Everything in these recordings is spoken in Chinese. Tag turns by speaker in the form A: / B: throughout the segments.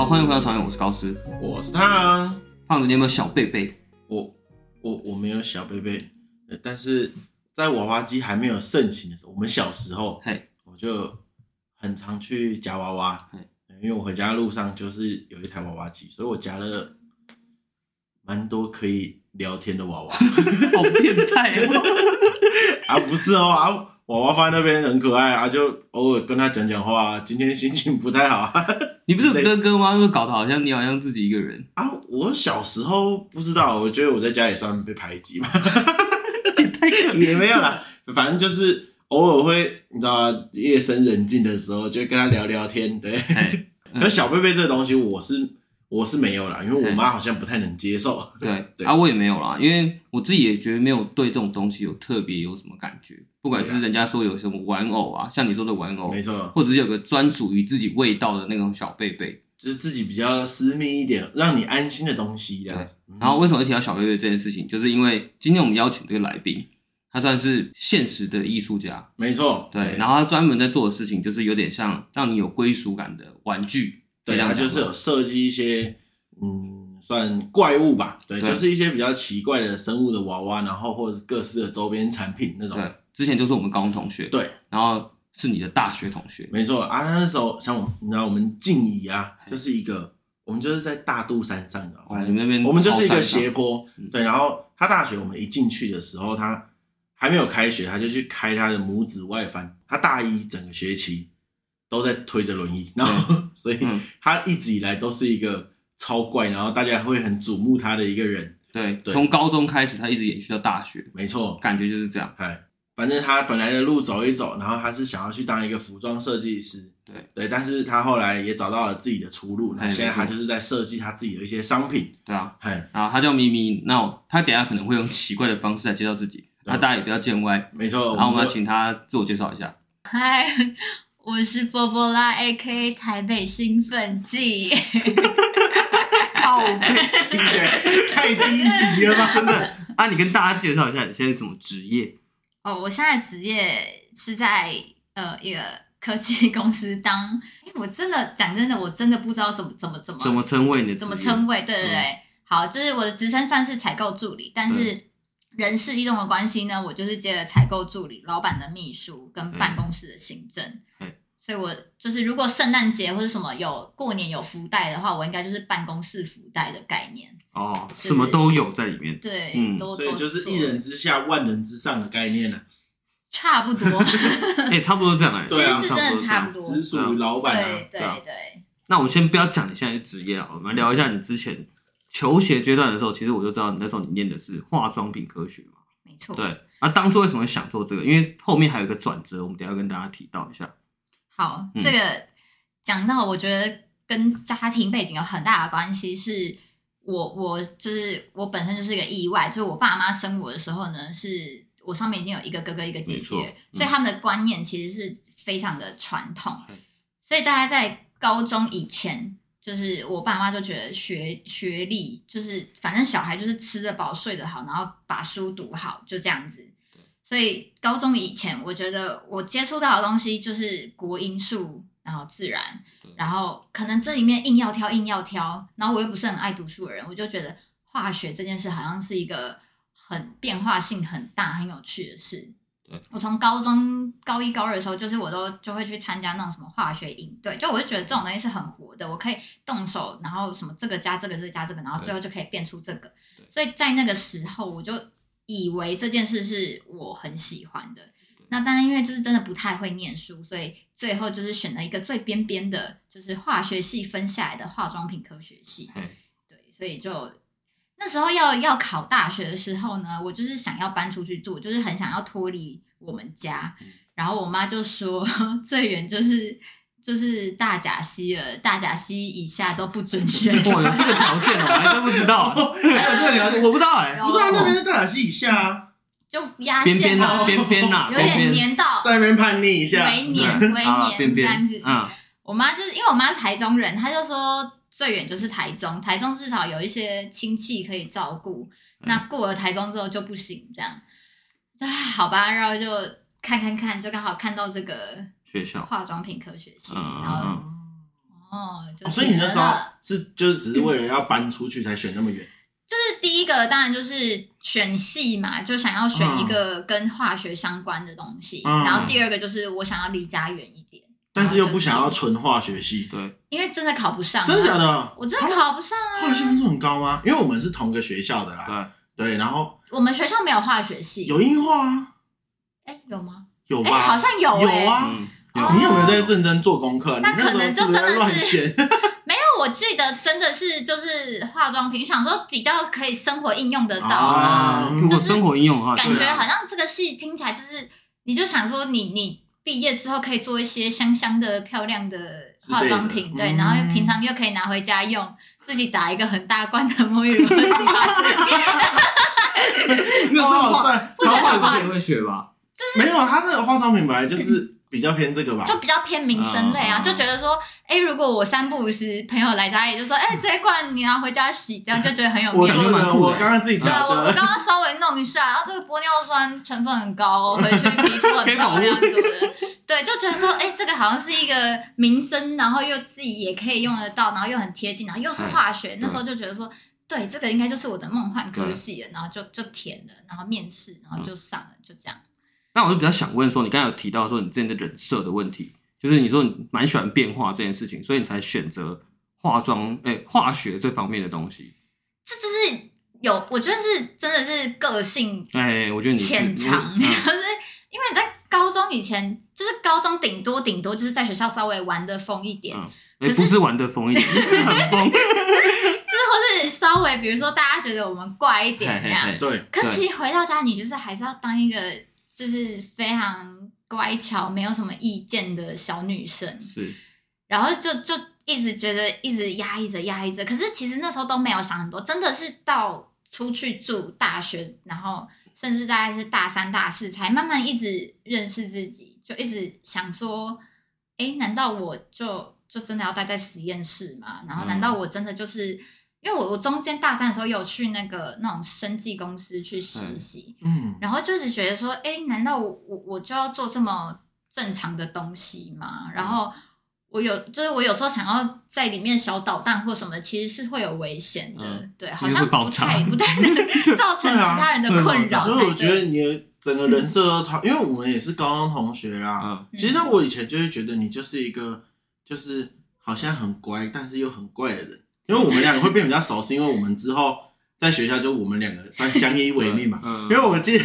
A: 好，欢迎回到常远，我是高斯，
B: 我是他。
A: 胖子，你有没有小贝贝？
B: 我我我没有小贝贝，但是在娃娃机还没有盛行的时候，我们小时候，
A: 嘿，
B: 我就很常去夹娃娃，因为我回家路上就是有一台娃娃机，所以我夹了蛮多可以聊天的娃娃，
A: 好变态哦！
B: 啊，不是哦啊。娃娃放在那边很可爱啊，就偶尔跟他讲讲话。今天心情不太好，
A: 你不是有哥哥吗？就搞得好像你好像自己一个人
B: 啊。我小时候不知道，我觉得我在家里算被排挤吧，
A: 也太可
B: 也没有啦。反正就是偶尔会，你知道吗？夜深人静的时候，就跟他聊聊天。对，可小贝贝这个东西，我是。我是没有啦，因为我妈好像不太能接受。
A: 对 对啊，我也没有啦，因为我自己也觉得没有对这种东西有特别有什么感觉。不管是人家说有什么玩偶啊，像你说的玩偶，
B: 没错，
A: 或者是有个专属于自己味道的那种小贝贝，
B: 就是自己比较私密一点，让你安心的东西这样子。
A: 然后为什么会提到小贝贝这件事情，就是因为今天我们邀请这个来宾，他算是现实的艺术家，
B: 没错，
A: 对。然后他专门在做的事情，就是有点像让你有归属感的玩具。
B: 对，他就是有设计一些，嗯，算怪物吧，对，对，就是一些比较奇怪的生物的娃娃，然后或者是各式的周边产品那种。
A: 对，之前就是我们高中同学，
B: 对，
A: 然后是你的大学同学，
B: 没错啊。他那时候像我们，你知道我们静怡啊，就是一个，我们就是在大肚山上的，
A: 哦，你们那边
B: 我们就是一个斜坡，对。然后他大学我们一进去的时候，他还没有开学，他就去开他的母子外翻，他大一整个学期。都在推着轮椅，然后 所以他一直以来都是一个超怪，然后大家会很瞩目他的一个人。
A: 对，从高中开始，他一直延续到大学。
B: 没错，
A: 感觉就是这样。
B: 哎，反正他本来的路走一走，然后他是想要去当一个服装设计师。
A: 对
B: 对，但是他后来也找到了自己的出路。那现在他就是在设计他自己的一些商品。
A: 对啊，然后他叫咪咪，那他等下可能会用奇怪的方式来介绍自己，那大家也不要见外。
B: 没错，
A: 然后我们要请他自我介绍一下。
C: 嗨。我是波波拉，A.K.A. 台北兴奋剂。
B: 靠北，听起来太低级了吧？真的
A: 啊！你跟大家介绍一下，你现在是什么职业？
C: 哦，我现在职业是在呃一个科技公司当。哎，我真的讲真的，我真的不知道怎么怎么怎么
A: 怎么称谓你的
C: 怎么称谓？对对对，嗯、好，就是我的职称算是采购助理，但是人事异动的关系呢，我就是接了采购助理、老板的秘书跟办公室的行政。
A: 嗯
C: 所以，我就是如果圣诞节或者什么有过年有福袋的话，我应该就是办公室福袋的概念
A: 哦，什么都有在里面。
C: 对，
A: 嗯，
C: 都
B: 所以就是一人之下万人之上的概念呢，
C: 差不多。
A: 哎，差不多这样哎，
C: 其实是真的差不多，
B: 只属于老板。
C: 对对对。
A: 那我们先不要讲你现在的职业啊，我们聊一下你之前求学阶段的时候，其实我就知道你那时候你念的是化妆品科学嘛。
C: 没错。
A: 对，那当初为什么想做这个？因为后面还有一个转折，我们等下跟大家提到一下。
C: 好，这个讲到，我觉得跟家庭背景有很大的关系。是我，我就是我本身就是一个意外，就是我爸妈生我的时候呢，是我上面已经有一个哥哥一个姐姐，嗯、所以他们的观念其实是非常的传统。所以大家在高中以前，就是我爸妈就觉得学学历就是反正小孩就是吃得饱睡得好，然后把书读好，就这样子。所以高中以前，我觉得我接触到的东西就是国英数，然后自然，然后可能这里面硬要挑硬要挑，然后我又不是很爱读书的人，我就觉得化学这件事好像是一个很变化性很大、很有趣的事。我从高中高一高二的时候，就是我都就会去参加那种什么化学营对，就我就觉得这种东西是很活的，我可以动手，然后什么这个加这个，这个加这个，然后最后就可以变出这个。所以在那个时候，我就。以为这件事是我很喜欢的，那当然因为就是真的不太会念书，所以最后就是选了一个最边边的，就是化学系分下来的化妆品科学系。对，所以就那时候要要考大学的时候呢，我就是想要搬出去住，就是很想要脱离我们家，然后我妈就说 最远就是。就是大甲溪了，大甲溪以下都不准选。
A: 哇，有这个条件哦，我还真不知道。还有这个条件，我不知道哎。
B: 不知道那边是大甲溪以下啊，
C: 就压线呐，
A: 边边呐，
C: 有点黏到，
B: 在那边叛逆一下，
C: 微黏微黏这样子。嗯，我妈就是因为我妈是台中人，她就说最远就是台中，台中至少有一些亲戚可以照顾。那过了台中之后就不行，这样。啊，好吧，然后就看看看，就刚好看到这个。
A: 学校
C: 化妆品科学系，然后哦，就
B: 哦所以你那时候是就是只是为了要搬出去才选那么远？
C: 就是第一个当然就是选系嘛，就想要选一个跟化学相关的东西。
B: 嗯
C: 然后第二个就是我想要离家远一点，
B: 但是又不想要纯化学系，
A: 对，
C: 因为真的考不上、啊，
B: 真的假？的？
C: 我真的考不上啊！
B: 化学系分数很高吗？因为我们是同个学校的啦。
A: 对，
B: 对，然后
C: 我们学校没有化学系，
B: 有英化啊，
C: 哎有吗？
B: 有
C: 哎好？像有哎、
B: 有啊。你有没有在认真做功课？
C: 那可能就真的是
B: 选。
C: 没有，我记得真的是就是化妆品，想说比较可以生活应用得到
B: 啊
C: 啊。
A: 如果生活应用的话，
C: 感觉好像这个戏听起来就是，你就想说你你毕业之后可以做一些香香的、漂亮的化妆品，
B: 对，
C: 然后平常又可以拿回家用，自己打一个很大罐的沐浴露和洗发精。
A: 没有这
B: 哦
A: 种化，
B: 在
A: 超
C: 不能
A: 化之前会学吧？
B: 没有，他那个化妆品本来就是比较偏这个吧。
C: 就比较偏民生类啊，
A: 嗯
C: 就觉得说，哎，如果我三不五时朋友来家里，就说，哎，这一罐你拿回家洗，这样就觉得很有 面子。
B: 我刚刚自己
C: 对啊，我我。刚刚稍微弄一下，然后这个玻尿酸成分很高哦，回去皮肤很漂亮什么的。对，就觉得说，哎，这个好像是一个民生，然后又自己也可以用得到，然后又很贴近，然后又是化学。那时候就觉得说，对，这个应该就是我的梦幻科系了，然后就就填了，然后面试，然后就上了，就这样。
A: 那我就比较想问说，你刚才有提到说你之前的人设的问题，就是你说你蛮喜欢变化这件事情，所以你才选择化妆哎、化学这方面的东西。
C: 这就是有，我觉得是真的是个性
A: 哎、我觉得你是
C: 潜藏，
A: 嗯
C: 就是因为你在高中以前，就是高中顶多顶多就是在学校稍微玩的疯一点，
A: 嗯
C: 可是
A: 哎不是玩的疯一点，是很疯。
C: 就是或是稍微比如说大家觉得我们怪一
A: 点那样，
B: 对，
C: 可是其实回到家，你就是还是要当一个就是非常乖巧、没有什么意见的小女生，
A: 是，
C: 然后就就一直觉得一直压抑着、压抑着。可是其实那时候都没有想很多，真的是到出去住大学，然后甚至大概是大三、大四，才慢慢一直认识自己，就一直想说：哎，难道我就就真的要待在实验室吗？然后难道我真的就是？因为我我中间大三的时候有去那个那种生技公司去实习，
B: 嗯，
C: 然后就是觉得说，哎，难道我我我就要做这么正常的东西吗？然后我有就是我有时候想要在里面小捣蛋或什么，其实是会有危险的，
A: 嗯
C: 对，好像不太不 太能造成其他人的困扰才
B: 所以我觉得。你的 整个人设都超，因为我们也是高中同学啦。
A: 嗯，
B: 其实我以前就会觉得你就是一个，就是好像很乖，但是又很怪的人。因为我们两个会变比较熟，是因为我们之后在学校就我们两个算相依为命嘛。
A: 嗯
B: 因为我记得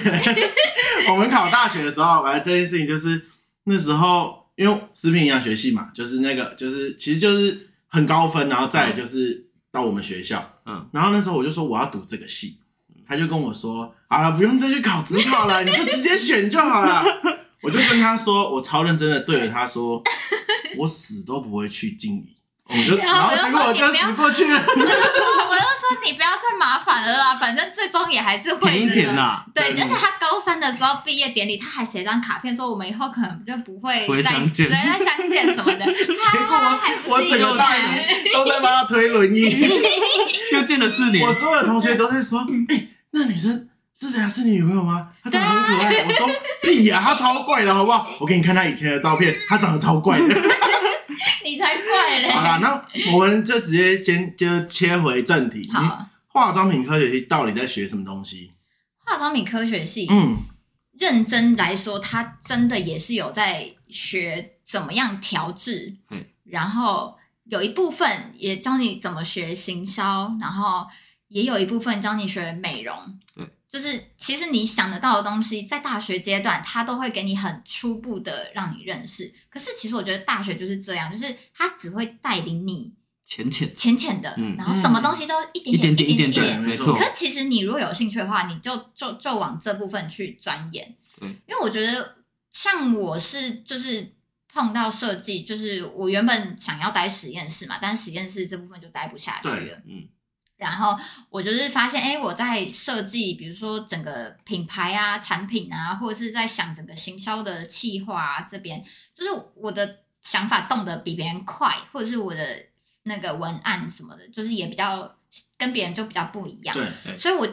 B: 我们考大学的时候，反正这件事情就是那时候，因为食品营养学系嘛，就是那个就是其实就是很高分，然后再来就是到我们学校，
A: 嗯，
B: 然后那时候我就说我要读这个系，他就跟我说，好了，不用再去考职考了，你就直接选就好了。我就跟他说，我超认真的对着他说，我死都不会去静怡。我就，然后
C: 然后我就
B: 结果我就
C: 说你不要
B: 死过去了。
C: 我就说，我就说你不要再麻烦了啦，反正最终也还是
A: 会啦，
C: 对，
B: 对
C: 就是他高三的时候毕业典礼，他还写张卡片说我们以后可能就不会
A: 不会
C: 再
A: 相见
C: 再再相见什么的。
B: 结果
C: 他还不
B: 我
C: 是有
B: 整个大
C: 人
B: 一都在帮他推轮椅。
A: 又见了四年
B: 我，所有的同学都在说：“哎、那女生是谁啊？是你女朋友吗？她长得很可爱。我说：“屁呀、她超怪的，好不好？我给你看她以前的照片，她长得超怪的。
C: 你才怪嘞！
B: 好啦，那我们就直接先就切回正题。你
C: 好，
B: 化妆品科学系到底在学什么东西？
C: 化妆品科学系，
B: 嗯，
C: 认真来说，它真的也是有在学怎么样调制
A: 嗯，
C: 然后有一部分也教你怎么学行销，然后也有一部分教你学美容。
A: 对，
C: 就是其实你想得到的东西，在大学阶段，它都会给你很初步的让你认识。可是其实我觉得大学就是这样，就是它只会带领你
A: 浅浅
C: 浅浅的，
A: 嗯
C: 然后什么东西都一点
A: 一点
C: 点、
A: 点点
C: 一点
A: 点，没
B: 没错
A: 错
C: 可，是其实你如果有兴趣的话，你就就就往这部分去钻研。
A: 对，
C: 因为我觉得像我是就是碰到设计，就是我原本想要待实验室嘛，但实验室这部分就待不下去了。
A: 嗯，
C: 然后我就是发现，哎，我在设计，比如说整个品牌啊、产品啊，或者是在想整个行销的企划啊，这边就是我的想法动得比别人快，或者是我的那个文案什么的，就是也比较跟别人就比较不一样。
B: 对，
C: 所以我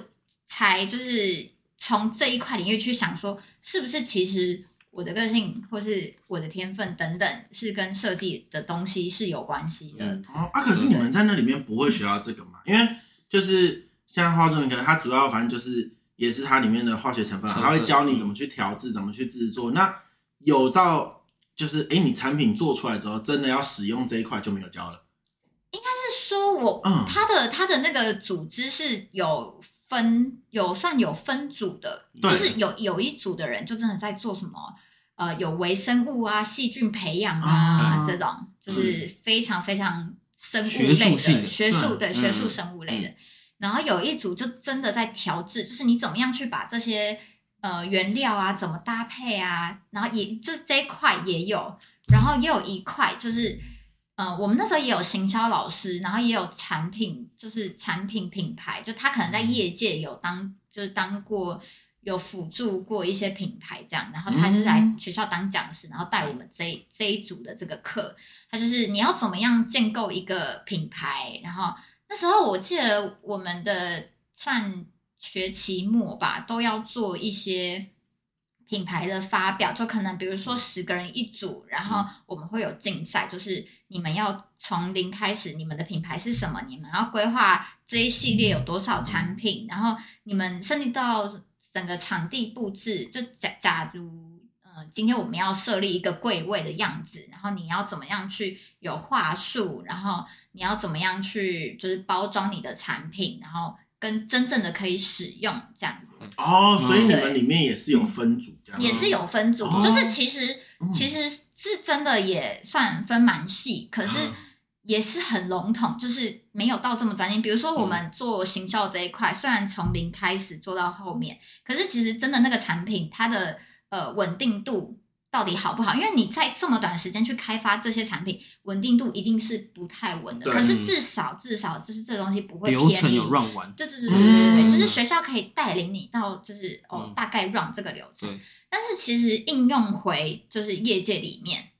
C: 才就是从这一块领域去想说，是不是其实我的个性或是我的天分等等，是跟设计的东西是有关系的。
A: 嗯
B: 哦啊，可是你们在那里面不会学到这个嘛？因为就是像化妆，可能它主要反正就是也是它里面的化学成分，
A: 成分
B: 它会教你怎么去调制，怎么去制作。那有到就是哎，你产品做出来之后，真的要使用这一块就没有教了。
C: 应该是说我，
B: 嗯
C: 它的它的那个组织是有分有算有分组的，就是有有一组的人就真的在做什么呃有微生物啊、细菌培养啊、
B: 啊
C: 这种，就是非常非常生物类的学术对
A: 嗯
C: 学术生物类的。然后有一组就真的在调制，就是你怎么样去把这些呃原料啊怎么搭配啊，然后也这这一块也有，然后也有一块就是。呃，我们那时候也有行销老师，然后也有产品，就是产品品牌，就他可能在业界有当，就是当过有辅助过一些品牌这样，然后他就是来学校当讲师，然后带我们这一这一组的这个课，他就是你要怎么样建构一个品牌，然后那时候我记得我们的上学期末吧，都要做一些。品牌的发表，就可能比如说十个人一组，然后我们会有竞赛，就是你们要从零开始，你们的品牌是什么？你们要规划这一系列有多少产品，然后你们甚至到整个场地布置，就假假如呃，今天我们要设立一个柜位的样子，然后你要怎么样去有话术，然后你要怎么样去就是包装你的产品，然后。跟真正的可以使用这样子。
B: 哦，所以你
C: 们
B: 里面也是有分组这样，
C: 也是有分组，
B: 哦。
C: 就是其实、
B: 嗯。
C: 其实是真的也算分蛮细，可是也是很笼统，就是没有到这么专业。比如说我们做行销这一块，虽然从零开始做到后面，可是其实真的那个产品它的呃稳定度。到底好不好？因为你在这么短时间去开发这些产品，稳定度一定是不太稳的。可是至少至少就是这东西不会偏离。
A: 流程有 run 完，
C: 对对对对对对，
B: 嗯
C: 就是学校可以带领你到就是哦、
A: 嗯
C: 大概 run 这个流程。但是其实应用回就是业界里面，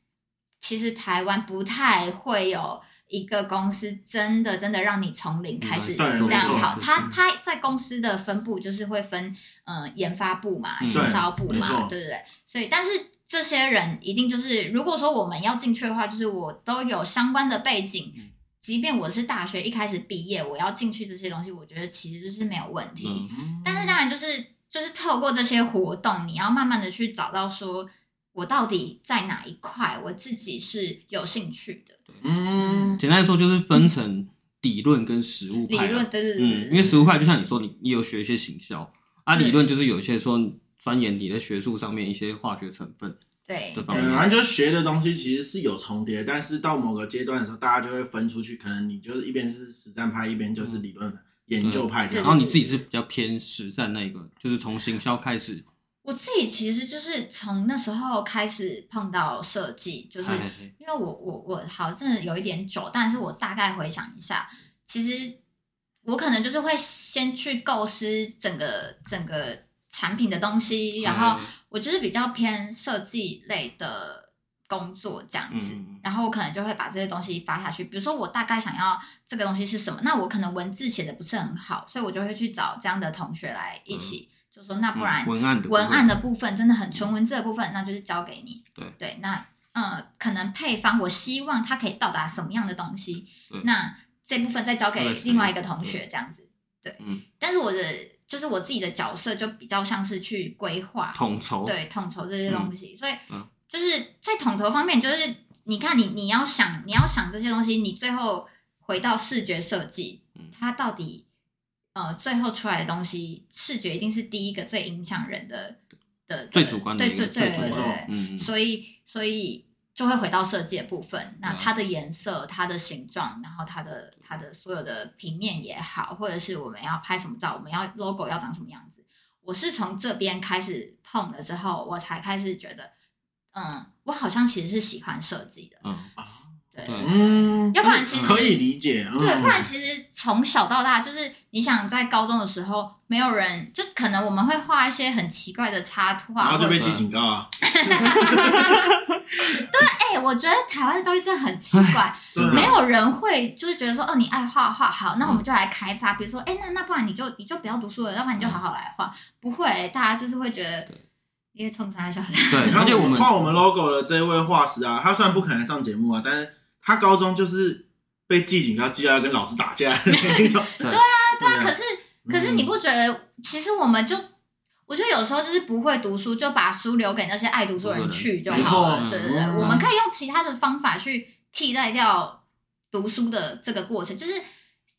C: 其实台湾不太会有一个公司真的真的让你从零开始
B: 嗯
C: 这样
B: 对
C: 跑。他他在公司的分部就是会分呃研发部嘛、
A: 嗯
C: 行销部嘛，
B: 对没错
C: 对对对。所以但是。这些人一定就是，如果说我们要进去的话，就是我都有相关的背景，
A: 嗯
C: 即便我是大学一开始毕业，我要进去这些东西，我觉得其实就是没有问题。
A: 嗯
C: 但是当然就是就是透过这些活动，你要慢慢的去找到说，我到底在哪一块我自己是有兴趣的。
B: 嗯，
A: 简单来说就是分成理论跟实务
C: 理
A: 派啊。
C: 论对对对对
A: 嗯，因为实务派就像你说，你你有学一些行销啊，理论就是有一些说钻研你的学术上面一些化学成分。
B: 对反正就是学的东西其实是有重叠，但是到某个阶段的时候，大家就会分出去，可能你就是一边是实战派，一边就是理论的研究派的。
A: 然后你自己是比较偏实战那一个，就是从行销开始，
C: 我自己其实就是从那时候开始碰到设计，就是因为我我我好真的有一点久，但是我大概回想一下，其实我可能就是会先去构思整个整个产品的东西，然后。我就是比较偏设计类的工作这样子，
A: 嗯
C: 然后我可能就会把这些东西发下去。比如说我大概想要这个东西是什么，那我可能文字写的不是很好，所以我就会去找这样的同学来一起，
A: 嗯、
C: 就说那不然
A: 文案的
C: 文案的部分真的很纯文字的部分，那就是交给你。
A: 对
C: 对，那呃，可能配方我希望它可以到达什么样的东西，那这部分再交给另外一个同学这样子。对，
A: 嗯，
C: 但是我的。就是我自己的角色就比较像是去规划、
A: 统筹，
C: 对统筹这些东西，
A: 嗯、
C: 所以
A: 嗯
C: 就是在统筹方面，就是你看你你要想你要想这些东西，你最后回到视觉设计，
A: 嗯、
C: 它到底呃最后出来的东西，视觉一定是第一个最影响人的的
A: 最主观的
C: 对最最对对对，
A: 嗯，
C: 所以所以。就会回到设计的部分，那它的颜色、它的形状，然后它的它的所有的平面也好，或者是我们要拍什么照，我们要 logo 要长什么样子，我是从这边开始碰了之后，我才开始觉得，嗯，我好像其实是喜欢设计的，
A: 嗯，
C: 对，
B: 嗯，
C: 要不然其实
B: 可以理解，嗯、
C: 对，不然其实从小到大，就是你想在高中的时候，没有人就可能我们会画一些很奇怪的插图啊，
B: 然后就被记警告啊。
C: 对，哎、欸，我觉得台湾的教育真的很奇怪，没有人会就是觉得说，哦，你爱画画，好，那我们就来开发，比如说，哎、欸，那那不然你就你就不要读书了，要不然你就好好来画，不会，大家就是会觉得，因为冲啥小的。
B: 对，
A: 而且我们
B: 画我们 logo 的这一位画师啊，他虽然不可能上节目啊，但是他高中就是被记警告，记到要跟老师打架的那种。
A: 对
C: 对啊，
B: 对啊
C: 可是可是你不觉得，其实我们就。我觉得有时候就是不会读书，就把书留给那些爱读书的人去就好了。对对对，
B: 嗯
C: 我们可以用其他的方法去替代掉读书的这个过程，就是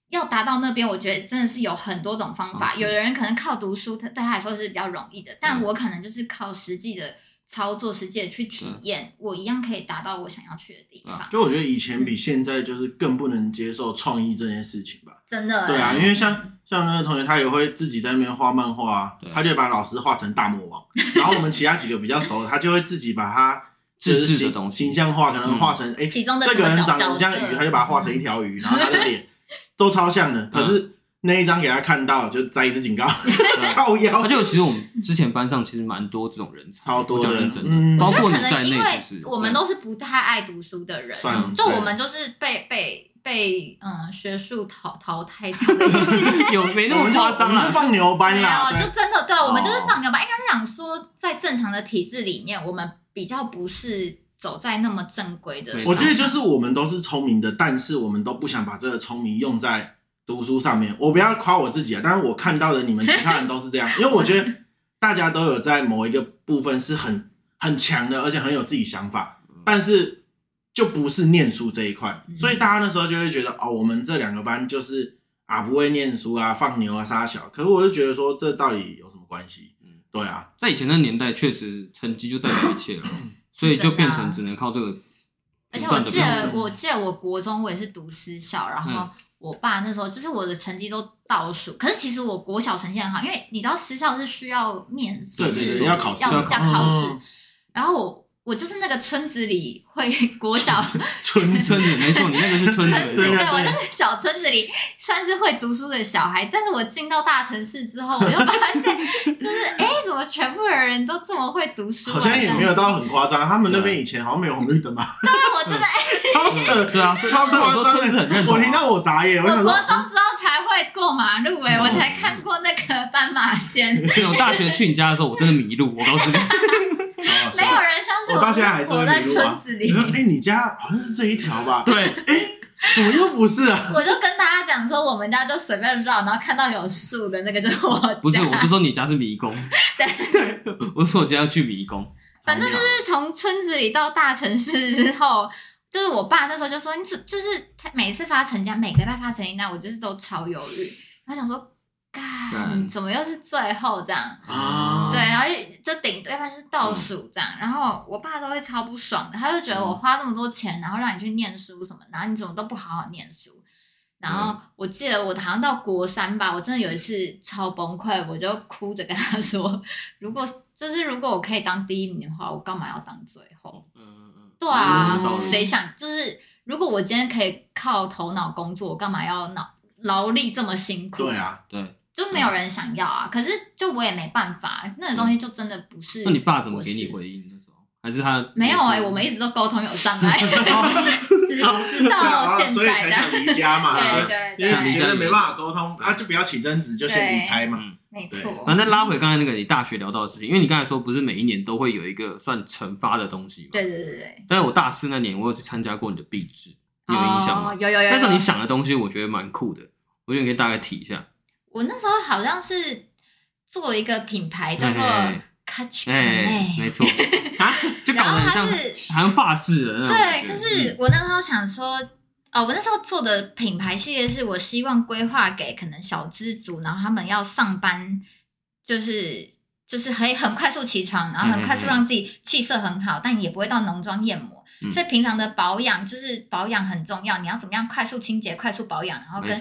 C: 要达到那边。我觉得真的是有很多种方法。
A: 哦
C: 有的人可能靠读书，他对他来说是比较容易的，但我可能就是靠实际的操作，实际的去体验，我一样可以达到我想要去的地方。
B: 就我觉得以前比现在就是更不能接受创意这件事情吧。
C: 真的，
B: 对啊，因为像像那个同学，他也会自己在那边画漫画啊，他就把老师画成大魔王，然后我们其他几个比较熟的，他就会自己把他就是
A: 自制的
B: 形
A: 东西
B: 形象化，可能画成哎，
C: 其中的
B: 这个人长得像鱼，他就把它画成一条鱼，然后他的脸都超像的，可是那一张给他看到，就再一次警告，靠腰
A: 而。且其实我们之前班上其实蛮多这种人才，
B: 超多的
A: 我讲认真的，
B: 嗯
A: 包
C: 我觉得可
A: 括你在内，
C: 能因为我们都是不太爱读书的人，
B: 算了
C: 就我们就是被被被嗯学术淘淘汰掉的一些。
A: 有没那么
B: 我们就
A: 夸张啦
B: 我们就？放牛班
C: 没
B: 啦，
C: 有，就真的对，我们就是
A: 哦
C: 放牛班。应该是想说，在正常的体制里面，我们比较不是走在那么正规的。
B: 我觉得就是我们都是聪明的，但是我们都不想把这个聪明用在读书上面。我不要夸我自己啊，但是我看到的你们其他人都是这样，因为我觉得大家都有在某一个部分是很很强的，而且很有自己想法，但是就不是念书这一块，
C: 嗯
B: 所以大家那时候就会觉得哦，我们这两个班就是啊不会念书啊，放牛啊，杀小。可是我就觉得说，这到底有什么关系？对啊，
A: 在以前的年代，确实成绩就代表一切了，所以就变成只能靠这个。
C: 而且我记得，我记得我国中我也是读私校，然后
A: 嗯
C: 我爸那时候就是我的成绩都倒数，可是其实我国小成绩很好，因为你知道私校是需要面试，
B: 对对对要考试
C: 要
A: 要考
C: 考试
B: 嗯，
C: 然后我我就是那个村子里会国小
B: 村子
A: 村子没错，你那个是村子，
C: 村子，
B: 对对
C: 对我那个小村子里算是会读书的小孩，但是我进到大城市之后，我就发现，就是哎，诶怎么全部的人都这么会读书、啊？
B: 好像也没有到很夸张，他们那边以前好像没有红绿灯吧？
C: 对，我真的哎，
B: 超扯，
A: 对啊，
B: 超
A: 所以我说
B: 夸
A: 村子很认
B: 张。
A: 同啊。
B: 我听到我傻眼，我
C: 国中之后才会过马路哎、我才看过那个斑马线，
A: 对我大学去你家的时候，我真的迷路，我告诉你。
C: 没有人相信
B: 我到现在还是
C: 在
B: 迷路啊。
C: 村子
B: 你说，
C: 里。
B: 哎，你家好像是这一条吧？
A: 对，
B: 哎，怎么又不是啊？
C: 我就跟大家讲说，我们家就随便绕，然后看到有树的那个就是我家。
A: 不是，我就说你家是迷宫。
C: 对
A: 对，我说我今天要去迷宫。
C: 反正就是从村子里到大城市之后，就是我爸那时候就说，你只就是他每次发成绩，每个礼拜发成绩单，我就是都超犹豫，然后想说，干
A: 干
C: 怎么又是最后这样？
B: 啊，
C: 对，然后就顶对方就是倒数这样，然后我爸都会超不爽的，他就觉得我花这么多钱，然后让你去念书什么，然后你怎么都不好好念书。然后我记得我好像到国三吧，我真的有一次超崩溃，我就哭着跟他说，如果就是如果我可以当第一名的话，我干嘛要当最后？
A: 嗯嗯嗯。
C: 对啊
A: 嗯，
C: 谁想就是如果我今天可以靠头脑工作，我干嘛要脑劳力这么辛苦？
B: 对啊，
A: 对，
C: 就没有人想要啊。可是就我也没办法，那个东西就真的不是。
A: 那你爸怎么给你回应那时候？还是他
C: 没有哎、我们一直都沟通有障碍，直直到
B: 啊
C: 现
B: 所以才
C: 在的。
B: 想离家嘛，
C: 对
B: 不
C: 对
B: 因为
C: 对，
B: 你觉得没办法沟通啊，就不要起争执，就先离开嘛。
A: 嗯，
C: 没错。
A: 反正拉回刚才那个你大学聊到的事情，因为你刚才说不是每一年都会有一个算惩罚的东西嘛？
C: 对对对对，
A: 但是我大四那年我有去参加过你的毕制，你有印象吗？
C: 哦有有有有。
A: 但是你想的东西，我觉得蛮酷的，我觉得你可以大概提一下。
C: 我那时候好像是做一个品牌叫做
A: 哎
C: Catch
A: 哎、
C: Connect，
A: 没错。啊，就搞得很像
C: 然后它是
A: 好像法式的那种感对，
C: 就是我那时候想说，哦，我那时候做的品牌系列是我希望规划给可能小资族，然后他们要上班，就是就是可以很快速起床，然后很快速让自己气色很好，但也不会到浓妆艳抹。
A: 嗯。
C: 所以平常的保养就是保养很重要，你要怎么样快速清洁、快速保养，然后跟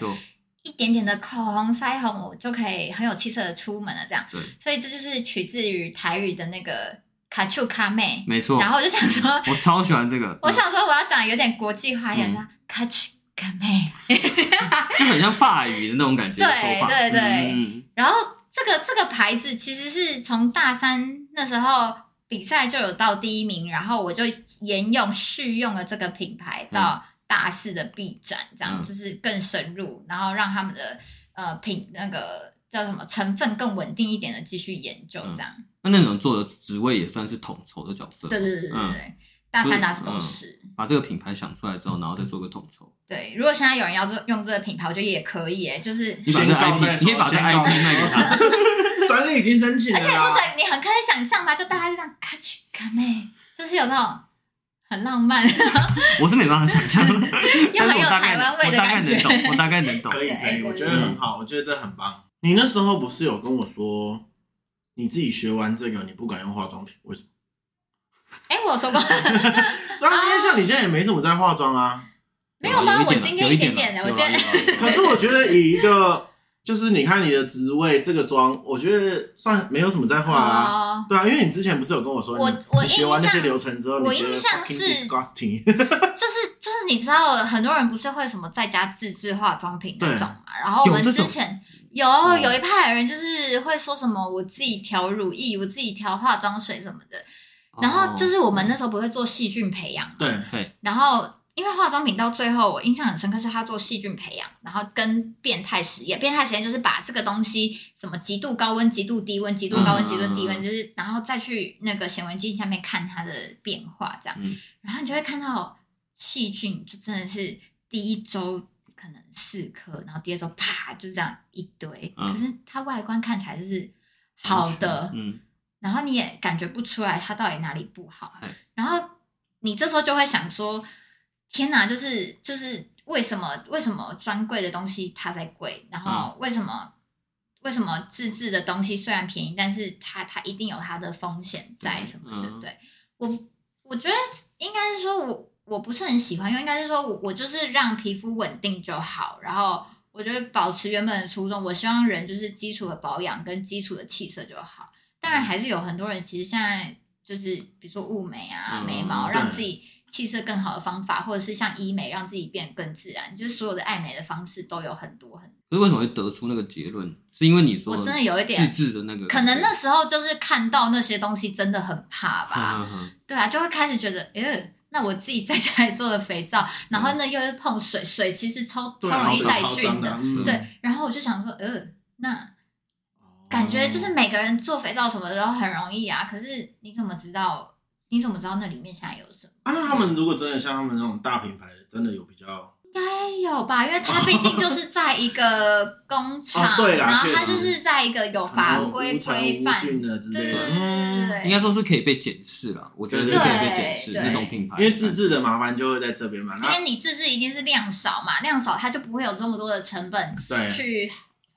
C: 一点点的口红、腮红，我就可以很有气色的出门了。这样，
A: 对，
C: 所以这就是取自于台语的那个卡丘卡妹。
A: 没错。
C: 然后我就想说。
A: 我超喜欢这个，
C: 我想说我要讲有点国际化一点，
A: 嗯
C: 像 catch 个妹，
A: 就很像法语的那种感觉。
C: 对对对
A: 嗯
C: 然后这个这个牌子其实是从大三那时候比赛就有到第一名，然后我就沿用续用了这个品牌到大四的毕展，这样、
A: 嗯
C: 就是更深入，然后让他们的呃品那个叫什么成分更稳定一点的继续研究这样。嗯、
A: 那那种做的职位也算是统筹的角色。
C: 对对对对对，嗯、大三大四都是、嗯、
A: 把这个品牌想出来之后，然后再做个统筹。
C: 对，如果现在有人要这用这个品牌，我觉得也可以哎，就是
A: 你把这 IP，你可以把这 IP 卖给他
B: 专利已经申请了。
C: 而且不准你很可以想象嘛，就大家就这样咔哧咔妹，就是有这种很浪漫。
A: 我是没办法想象，又
C: 很有台湾味的感觉。
A: 我大概能懂，我大概能懂。
B: 可以可以，我觉得很好，我觉得这很棒。你那时候不是有跟我说，你自己学完这个，你不敢用化妆品，为什么？
C: 哎，我有
B: 说过。因为像你现在也没怎么在化妆啊。
C: 没有吗？我今天一点点的，我今天。
B: 可是我觉得以一个，就是你看你的职位，这个妆，我觉得算没有什么在化啊。对啊，因为你之前不是有跟我说，
C: 我我
B: 学完那些流程之后，
C: 我印象 是，就是就是你知道，很多人不是会什么在家自制化妆品那种嘛？然后我们之前有有一派的人就是会说什么，我自己调乳液，我自己调化妆水什么的。然后就是我们那时候不会做细菌培养嘛？
B: 对，
C: 然后。因为化妆品到最后，我印象很深刻，是他做细菌培养，然后跟变态实验。变态实验就是把这个东西什么极度高温、极度低温、极度高温、极度低温，就是然后再去那个显微镜下面看它的变化，这样，然后你就会看到细菌就真的是第一周可能四颗，然后第二周啪就这样一堆，可是它外观看起来就是好的，嗯，然后你也感觉不出来它到底哪里不好，然后你这时候就会想说。天哪，就是就是为什么为什么专柜的东西它在贵？然后为什么、嗯、为什么自制的东西虽然便宜，但是它它一定有它的风险在什么的？嗯、对我我觉得应该是说我我不是很喜欢，因为应该是说我我就是让皮肤稳定就好。然后我觉得保持原本的初衷，我希望人就是基础的保养跟基础的气色就好。当然还是有很多人其实现在就是比如说雾眉啊、嗯、眉毛，让自己。气色更好的方法，或者是像医美让自己变得更自然，就是所有的爱美的方式都有很多很多。
A: 可是为什么会得出那个结论？是因为你说
C: 我真的有一点
A: 自制的那个，
C: 可能那时候就是看到那些东西真的很怕吧。对啊，就会开始觉得，呃，那我自己在家里做的肥皂，然后呢又是碰水，水其实超超容易带菌的，嗯、对。然后我就想说，呃，那感觉就是每个人做肥皂什么的都很容易啊，可是你怎么知道？你怎么知道那里面现在有什么？
B: 啊，那他们如果真的像他们那种大品牌的，真的有比较？
C: 应该有吧，因为它毕竟就是 在一个工厂，
B: 哦、对啦，
C: 然后它就是在一个有法规规范
B: 的之类的，
C: 对对对，
A: 应该说是可以被检视了。我觉得是可以被检视那种品牌，
B: 因为自制的麻烦就会在这边嘛。
C: 因为你自制一定是量少嘛，量少它就不会有这么多的成本
B: 对
C: 去。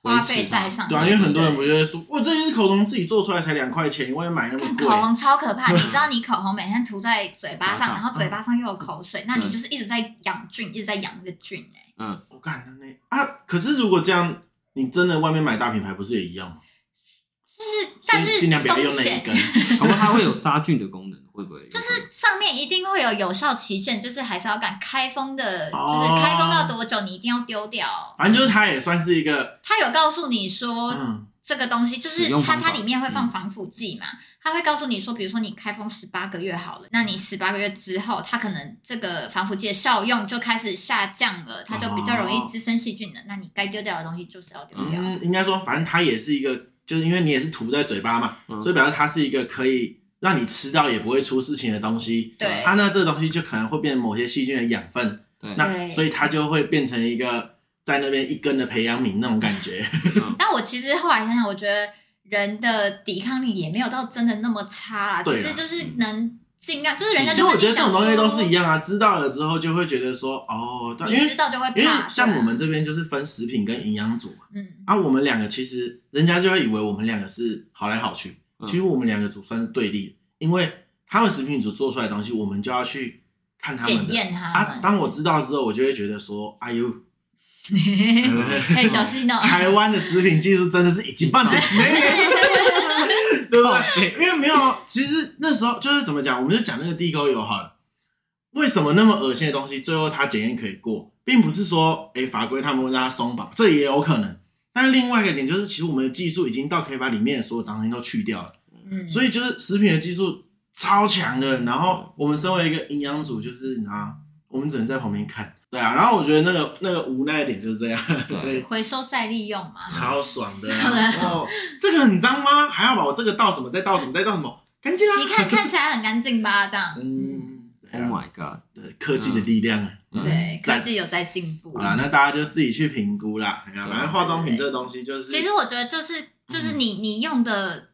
C: 花费在上，
B: 对啊，因为很多人不就会说，哇，这件口红自己做出来才两块钱，我也买那么贵。
C: 口红超可怕，你知道，你口红每天涂在嘴巴上，然后嘴巴上又有口水，那你就是一直在养菌，一直在养那个菌哎。
B: 嗯，我感觉那啊，可是如果这样，你真的外面买大品牌不是也一样吗？
C: 就是，但是
B: 尽量不要用那一根，
A: 好像它会有杀菌的功能。会不会
C: 就是上面一定会有有效期限，就是还是要赶开封的，哦、就是开封到多久你一定要丢掉。
B: 反正就是它也算是一个，
C: 它有告诉你说，嗯、这个东西就是它它里面会放防腐剂嘛，它、嗯、会告诉你说，比如说你开封十八个月好了，那你十八个月之后，它可能这个防腐剂的效用就开始下降了，它就比较容易滋生细菌了。哦、那你该丢掉的东西就是要丢掉。
B: 嗯，应该说，反正它也是一个，就是因为你也是涂在嘴巴嘛，嗯、所以表示它是一个可以。让你吃到也不会出事情的东西，
C: 对，
B: 它那这个东西就可能会变成某些细菌的养分，对，那所以它就会变成一个在那边一根的培养皿那种感觉。
C: 但我其实后来想想，我觉得人的抵抗力也没有到真的那么差啦，只是就是能尽量，就是人家就。其实
B: 我觉得这种东西都是一样啊，知道了之后就会觉得说，哦，对，因为
C: 知道就会怕。
B: 因为像我们这边就是分食品跟营养组嘛，嗯，啊，我们两个其实人家就会以为我们两个是好来好去。其实我们两个组算是对立，因为他们食品组做出来的东西，我们就要去看他们的
C: 检验他
B: 啊。当我知道之后，我就会觉得说：“哎呦，
C: 哎，小心哦！
B: 台湾的食品技术真的是一级棒的，对不对？因为没有，其实那时候就是怎么讲，我们就讲那个地沟油好了。为什么那么恶心的东西，最后它检验可以过，并不是说哎法规他们会让它松绑，这也有可能。”但另外一个点就是，其实我们的技术已经到可以把里面的所有脏东西都去掉了，嗯，所以就是食品的技术超强的。然后我们身为一个营养组，就是啊我我们只能在旁边看。对啊，然后我觉得那个那个无奈的点就是
A: 这
B: 样，
C: 回收再利用嘛，
B: 超爽的
C: 是
B: 啊。哦，这个很脏吗？还要把我这个倒什么，再倒什么，再倒什么，干净啦。
C: 你看看起来很干净吧？这样，
B: 嗯对
A: Oh
B: 啊
A: my god！
B: 对，科技的力量啊。
A: 嗯
C: 对，
B: 赞
C: 科技有在进步
B: 好。啦，那大家就自己去评估啦。哎呀，反正化妆品这个东西就是，
C: 其实我觉得就是就是你你用的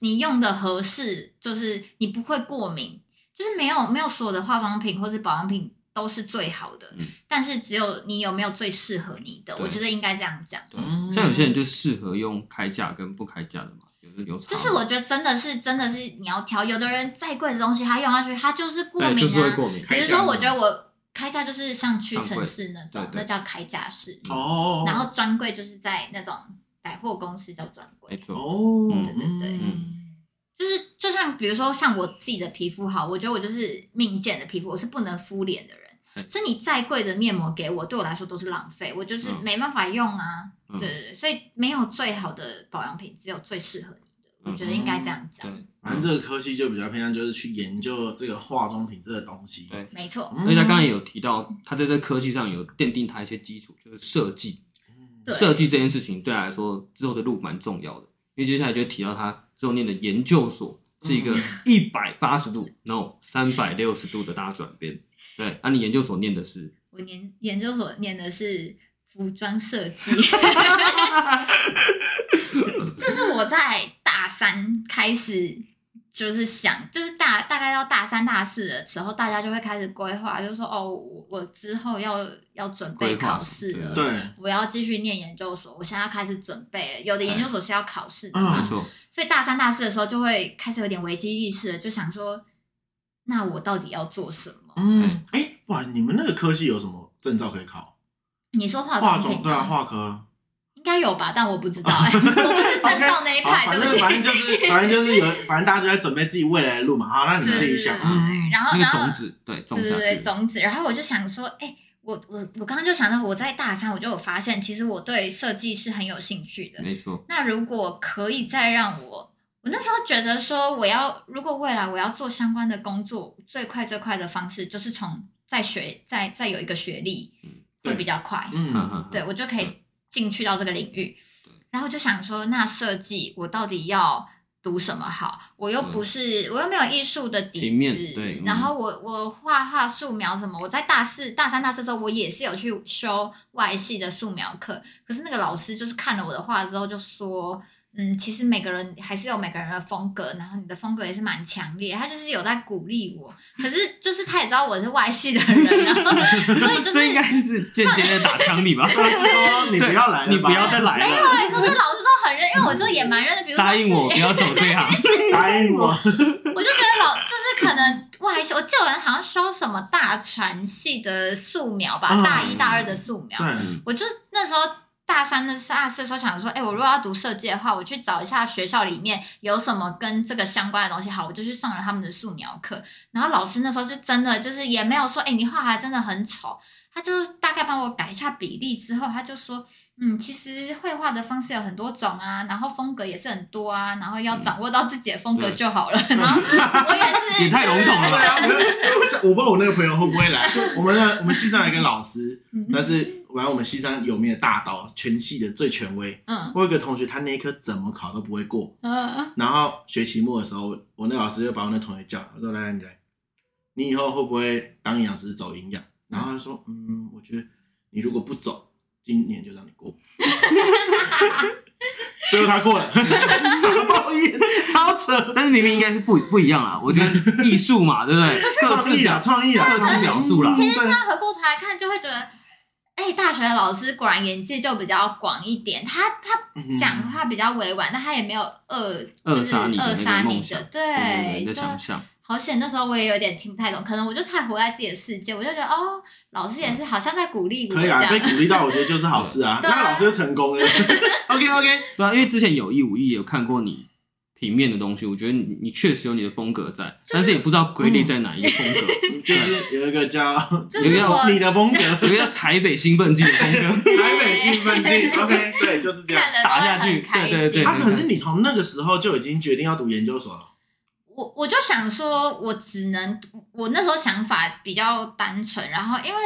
C: 你用的合适，就是你不会过敏，就是没有没有所有的化妆品或是保养品都是最好的，
A: 嗯
C: 但是只有你有没有最适合你的，我觉得应该这样讲。
A: 对
B: 嗯
A: 像有些人就适合用开架跟不开架的嘛，有的有
C: 就是我觉得真的是真的是你要挑，有的人再贵的东西他用下去他就是过
A: 对
C: 敏啊。
A: 就是会过敏。
C: 比如说，我觉得我开架就是像屈臣氏那
A: 种，
C: 那叫开架式，
B: 哦，
C: 然后专柜就是在那种百货公司叫专柜。
A: 没错，
B: 哦，
A: 嗯
C: 对对对。
B: 嗯。
C: 就是就像比如说像我自己的皮肤好，我觉得我就是命贱的皮肤，我是不能敷脸的人，所以你再贵的面膜给我，对我来说都是浪费，我就是
A: 嗯。
C: 没办法用啊。
A: 嗯
C: 对对对，所以没有最好的保养品，只有最适合你我觉得应该这样讲。
A: 对，
B: 反正这个科系就比较偏向就是去研究这个化妆品这个东西。
A: 对
C: 没错，
B: 嗯
A: 而且他刚刚也有提到，他在这科技上有奠定他一些基础，就是设
C: 计。
A: 设计这件事情对他来说之后的路蛮重要的，因为接下来就会提到他之后念的研究所是一个一百八十度、no 三百六十度的大转变。对，那、你研究所念的是
C: 我研研究所念的是服装设计，这是我在大三开始就是想，就是大大概到大三大四的时候，大家就会开始规划，就是说哦，我我之后要要
A: 准备
C: 考试了，
B: 对，
C: 我要继续念研究所，我现在要开始准备了。有的研究所是要考试的
B: 嗯
C: 嘛，
A: 没错，
C: 所以大三大四的时候就会开始有点危机意识了，就想说，那我到底要做什么？
B: 嗯，哎，哇，你们那个科系有什么证照可以考？
C: 你说化
B: 化
C: 妆品
B: 妆对啊，
C: 吗
B: 化科。
C: 应该有吧，但我不知道、欸，我不是正道那一，派，
B: 反
C: 对不起。
B: 正反正就是 反正就是有，反正大家都在准备自己未来的路嘛。好，那你自己想
C: 对
B: 啊。
C: 对然后
A: 那
C: 然后
A: 个种子对种下
C: 对对对，种子，然后我就想说，哎、我我我刚刚就想到，我在大三我就有发现，其实我对设计是很有兴趣的。
A: 没错，
C: 那如果可以再让我，我那时候觉得说，我要如果未来我要做相关的工作，最快最快的方式就是从再学再再有一个学历会比较快。
B: 嗯，
A: 嗯
C: 对我就可以进去到这个领域，然后就想说，那设计我到底要读什么好？我又不是，我又没有艺术的底子，然后我我画画素描什么，我在大四、大三、大四的时候，我也是有去修外系的素描课，可是那个老师就是看了我的画之后就说。嗯，其实每个人还是有每个人的风格，然后你的风格也是蛮强烈，他就是有在鼓励我。可是就是他也知道我是外系的人，然后 所以就是
A: 这应该是间接的打枪你吧？
B: 他 说你不要来了，
A: 你不要再来了，
C: 没有哎、可是老师都很认，因为我就也蛮认的，比如说
A: 答应我不要走这一行。
B: 答应我。
C: 我就觉得老就是可能外系，我记得有人好像修什么大传系的素描吧，
B: 嗯
C: 大一大二的素描，
B: 对，
C: 我就那时候大三的大四的时候想说，哎、我如果要读设计的话，我去找一下学校里面有什么跟这个相关的东西好，我就去上了他们的素描课。然后老师那时候就真的就是也没有说，哎、你画还真的很丑，他就大概帮我改一下比例之后，他就说，嗯，其实绘画的方式有很多种啊，然后风格也是很多啊，然后要掌握到自己的风格就好了。然后我也是，
A: 也太笼统了，
B: 我不知道我那个朋友会不会来。我们的我们系上一个老
C: 师，
B: 但是反正我们西山有名的大刀，全系的最权威。
C: 嗯
B: 我有一个同学，他那一科怎么考都不会过。
C: 嗯，
B: 然后学期末的时候，我那老师就把我那同学叫，他说：“来来，你来，你以后会不会当营养师走营养？”然后他说：“嗯，我觉得你如果不走，今年就让你过。”最后他过了，傻爆眼，超扯。
A: 但是明明应该是不不一样啊，我觉得艺术嘛，对不对？各
B: 创意啦，
A: 自表
B: 创意啦，
A: 各自表述啦。
C: 其实现在回过头来看，就会觉得，哎、大学的老师果然眼界就比较广一点。他他
B: 嗯
C: 讲话比较委婉，但他也没有扼，就是
A: 扼杀你的
C: 扼杀你
A: 梦想
C: 的，
A: 对对对你的
C: 就
A: 想象，
C: 好险。那时候我也有点听不太懂，可能我就太活在自己的世界，我就觉得哦，老师也是好像在鼓励我
B: 可以啊，被。鼓励到，我觉得就是好事啊 那老师就成功了。OK OK，
A: 对啊，因为之前有意无意有看过你平面的东西，我觉得你你确实有你的风格在，但是也不知道归类在哪一个风格。
B: 就是有一个叫
C: 就是我
B: 你的风格，
A: 有一个叫台北兴奋剂的风格，
B: 台北兴奋剂。OK，对，就是
C: 这样。
A: 打下去。对对对
B: 啊，可是你从那个时候就已经决定要读研究所了。
C: 我我就想说，我只能我那时候想法比较单纯，然后因为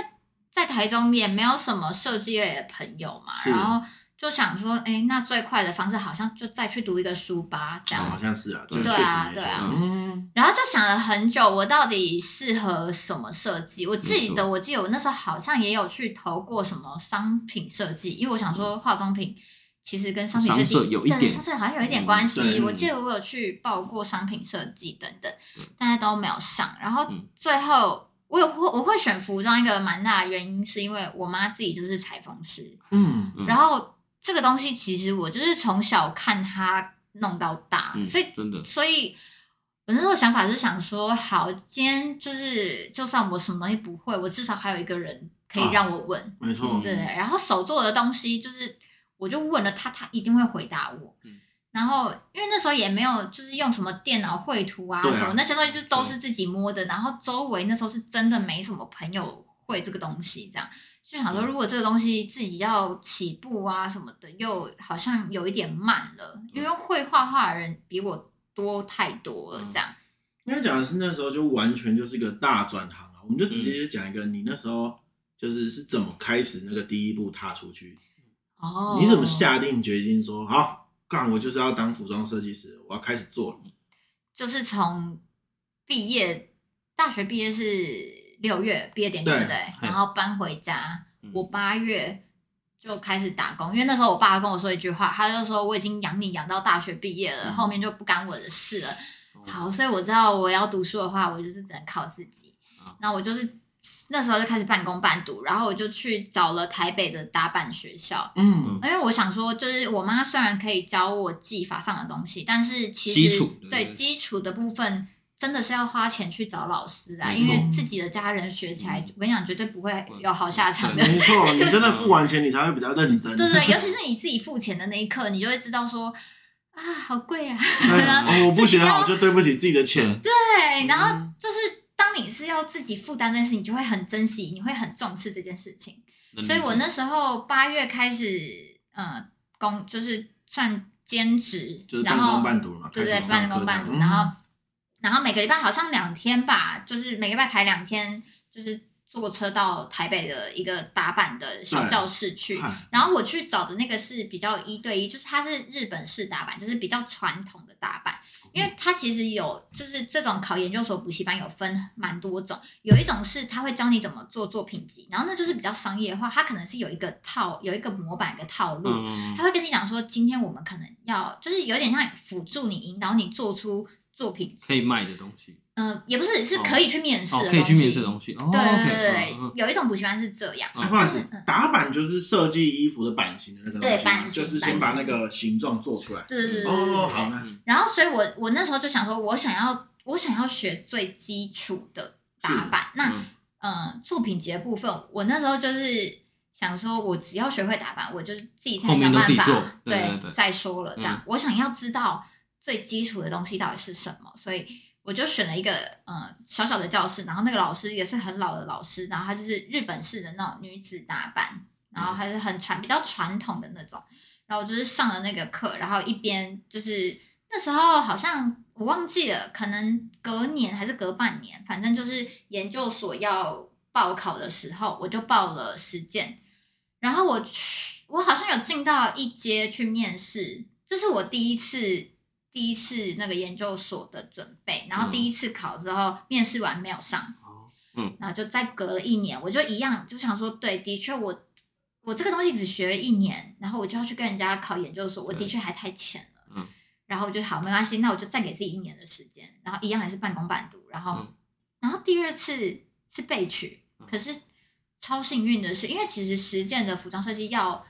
C: 在台中也没有什么设计类的朋友嘛，然后。就想说，哎、欸，那最快的方式好像就再去读一个书吧，这样。
B: 好像是啊，对
C: 啊，对啊。
B: 嗯。
C: 然后就想了很久，我到底适合什么设计？我记得，我记得我那时候好像也有去投过什么商品设计，因为我想说化妆品其实跟商品设计
A: 有一点，
C: 对，上色好像有一点关系。我记得我有去报过商品设计等等，但是都没有上。然后最后我有会我会选服装，一个蛮大的原因是因为我妈自己就是裁缝师，
B: 嗯，
C: 然后。这个东西其实我就是从小看他弄到大，
A: 嗯、
C: 所以
A: 真的，
C: 所以我那时候想法是想说，好，今天就是就算我什么东西不会，我至少还有一个人可以让我问，
B: 啊、没错，
C: 对。然后手做的东西，就是我就问了他，他一定会回答我。
A: 嗯、然
C: 后因为那时候也没有就是用什么电脑绘图啊，啊什么那些东西，就都是自己摸的。然后周围那时候是真的没什么朋友会这个东西，这样。就想说，如果这个东西自己要起步啊什么的，又好像有一点慢了，因为会画画的人比我多太多了。这样，
B: 应该讲的是那时候就完全就是一个大转行啊。我们就直接讲一个，你那时候就是是怎么开始那个第一步踏出去？
C: 哦，
B: 你怎么下定决心说好干？我就是要当服装设计师，我要开始做。
C: 就是从毕业，大学毕业是。六月毕业典礼对不对？然后搬回家，我八月就开始打工，因为那时候我爸跟我说一句话，他就说我已经养你养到大学毕业了，后面就不干我的事了。好，所以我知道我要读书的话，我就是只能靠自己。那我就是那时候就开始半工半读，然后我就去找了台北的打板学校。
B: 嗯，
C: 因为我想说，就是我妈虽然可以教我技法上的东西，但是其实
A: 基础
C: 对基础的部分。真的是要花钱去找老师啊，因为自己的家人学起来，我跟你讲，绝对不会有好下场的。
B: 没错，你真的付完钱，你才会比较认真。
C: 对对，尤其是你自己付钱的那一刻，你就会知道说啊，好贵啊！
B: 我不学好就对不起自己的钱。
C: 对，然后就是当你是要自己负担这件事，你就会很珍惜，你会很重视这件事情。所以我那时候八月开始，嗯，工就是算兼职，
B: 就是半工半读嘛，
C: 对对，半工半读，然后。然后每个礼拜好像两天吧，就是每个礼拜排两天，就是坐车到台北的一个打版的小教室去。然后我去找的那个是比较一对一，就是它是日本式打版，就是比较传统的打版。因为它其实有，就是这种考研究所补习班有分蛮多种，有一种是他会教你怎么做作品集，然后那就是比较商业化，它可能是有一个套，有一个模板，一个套路，他会跟你讲说，今天我们可能要，就是有点像辅助你，引导你做出。作品
A: 可以卖的东西，
C: 嗯，也不是，是可以去面试
A: 可以去面试的东西。
C: 对对对对，有一种补习班是这样。
B: 不好意思，打版就是设计衣服的版型的那个，
C: 对，版型
B: 就是先把那个形状做出来。
C: 对对对对。
B: 哦，好。
C: 然后，所以我我那时候就想说，我想要我想要学最基础的打版。那嗯，作品集的部分，我那时候就是想说，我只要学会打版，我就自己再想办法，对，再说了这样。我想要知道。最基础的东西到底是什么？所以我就选了一个嗯小小的教室，然后那个老师也是很老的老师，然后他就是日本式的那种女子打扮，然后还是很传比较传统的那种，然后我就是上了那个课，然后一边就是那时候好像我忘记了，可能隔年还是隔半年，反正就是研究所要报考的时候，我就报了实践，然后我去我好像有进到一阶去面试，这是我第一次。第一次那个研究所的准备，然后第一次考之后、嗯、面试完没有上，
A: 嗯，
C: 然后就再隔了一年，我就一样就想说，对，的确我我这个东西只学了一年，然后我就要去跟人家考研究所，我的确还太浅了，
A: 嗯，
C: 然后我就好没关系，那我就再给自己一年的时间，然后一样还是半工半读，然后、嗯、然后第二次是被取，可是超幸运的是，因为其实实践的服装设计要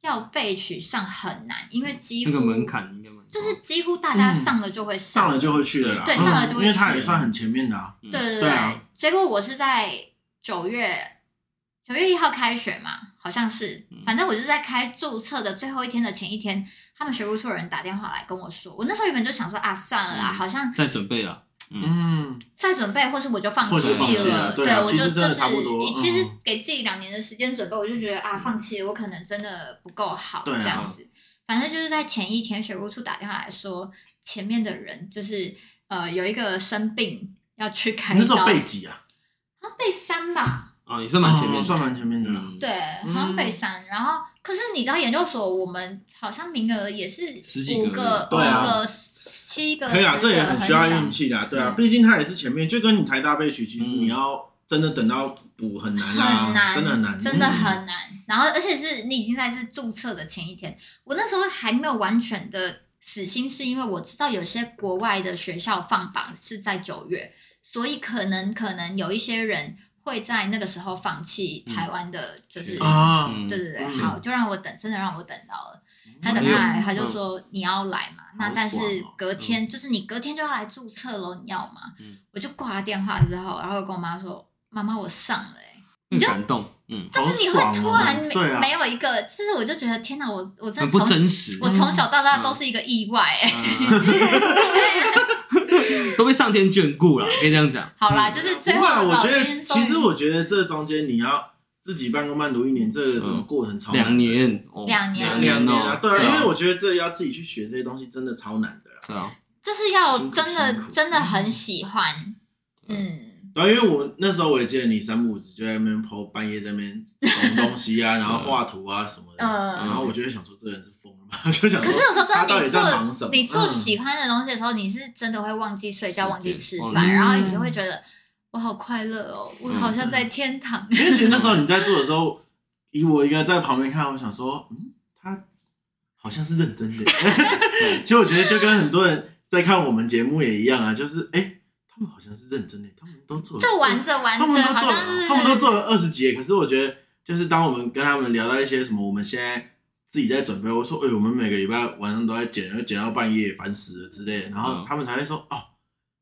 C: 要被取上很难，因为几乎
A: 那个门槛。
C: 就是几乎大家上了就会上，
B: 上了就会去的啦。
C: 对，上了就会去，
B: 因为他也算很前面的啊。
C: 对对对。结果我是在九月九月一号开学嘛，好像是，反正我就是在开注册的最后一天的前一天，他们学务处的人打电话来跟我说，我那时候原本就想说啊，算了啦，好像
A: 在准备了，
B: 嗯，
C: 在准备，或是我就放弃了。对，我就就是其实给自己两年的时间准备，我就觉得啊，放弃，我可能真的不够好这样子。反正就是在前一天，学务处打电话来说，前面的人就是呃有一个生病要去开刀，
B: 那时候背几啊？
C: 好像背三吧。
A: 啊，也算蛮前面
B: 算蛮前面的啦。
A: 嗯
C: 对，好像背三。然后，可是你知道研究所我们好像名额也是
A: 十几个
C: 五个、
B: 对啊
C: 五个、七个，
B: 可以啊，这也很需要运气的啊，对啊，
A: 嗯
B: 毕竟他也是前面，就跟你台大被取，其实
A: 嗯
B: 你要真的等到补很难啦，
C: 很难，
B: 真的很难，
C: 真的
B: 嗯
C: 很难。然后，而且是你已经在是注册的前一天，我那时候还没有完全的死心，是因为我知道有些国外的学校放榜是在九月，所以可能可能有一些人会在那个时候放弃台湾的，就是、
B: 啊，
A: 嗯
C: 对对对，
B: 嗯。
C: 好，就让我等，真的让我等到了。他
B: 哎
C: 等他来，他就说你要来嘛，那但是隔天就是你隔天就要来注册喽，你要吗？
A: 嗯？
C: 我就挂了电话之后，然后跟我妈说：“妈妈，我上了。”你
A: 就感动，嗯，
C: 就是你会突然没
B: 对啊。
C: 没有一个，其实我就觉得天哪，我我真
A: 很不真实，
C: 我从小到大
A: 嗯。
C: 都是一个意外
A: 都被上天眷顾了，可以这样讲。
C: 好啦，就是最
B: 后我
C: 老
B: 觉得其实我觉得这中间你要自己半工半读一年，这个整个过程超
A: 两年，哦
C: 两年。
B: 两两年啊，
A: 哦
B: 对啊，因为我觉得这要自己去学这些东西真的超难的啦。
A: 对啊，
C: 就是要真的真的很喜欢，嗯，
B: 对啊，因为我那时候我也记得你三不五时就在那边 po 半夜在那边弄东西啊，然后画图啊什么的，
C: 嗯
B: 然后我就会想说这个人是疯了吗？就想说
C: 可是有时候
B: 他到底
C: 真的你
B: 在忙什么？
C: 做你做
B: 嗯
C: 喜欢的东西的时候，你是真的会忘记睡
A: 觉，
C: 忘记吃
A: 嗯
C: 饭，然后你就会觉得我好快乐哦，我好像在天堂。
B: 因为其实那时候 你在做的时候，以我一个在旁边看，我想说，嗯，他好像是认真的。其实我觉得就跟很多人在看我们节目也一样啊，就是哎、诶他们好像是认真的，他们都做了，
C: 就玩着玩
B: 他
C: 着，
B: 们都做了
C: 好像
B: 他们都做了二十集，可是我觉得，就是当我们跟他们聊到一些什么，我们现在自己在准备，我说，哎、我们每个礼拜晚上都在剪，然后剪到半夜，烦死了之类的，然后
A: 嗯。
B: 他们才会说，哦，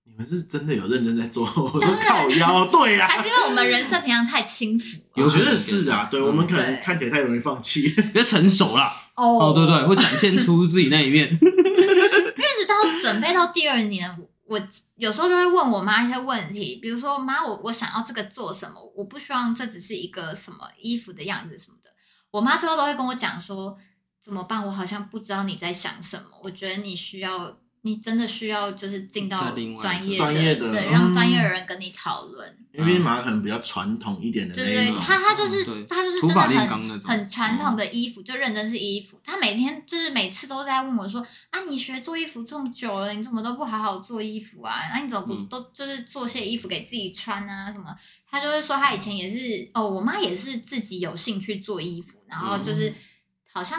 B: 你们是真的有认真在做。我
C: 说
B: 靠腰，对呀、
C: 还是因为我们人设平常太轻浮了。
B: 我觉得是的、啊，对
A: 嗯
B: 我们可能看起来太容易放弃。
A: 比较成熟啦，哦，对对，会展现出自己那一面。
C: 因为一直到准备到第二年，我有时候就会问我妈一些问题，比如说妈，我我想要这个做什么？我不希望这只是一个什么衣服的样子什么的。我妈最后都会跟我讲说，怎么办？我好像不知道你在想什么。我觉得你需要，你真的需要就是进到专业的，
B: 专业的
C: 对，
B: 嗯
C: 让专业的人跟你讨论。
B: 因为马可能比较传统一点的对对，
C: 他他就是他就是真的很很传统的衣服，就认真是衣服。他每天就是每次都在问我说：“啊，你学做衣服这么久了，你怎么都不好好做衣服啊？啊，你怎么不
A: 嗯
C: 都就是做些衣服给自己穿啊？什么？”他就是说他以前也是哦，我妈也是自己有兴趣做衣服，然后就是好像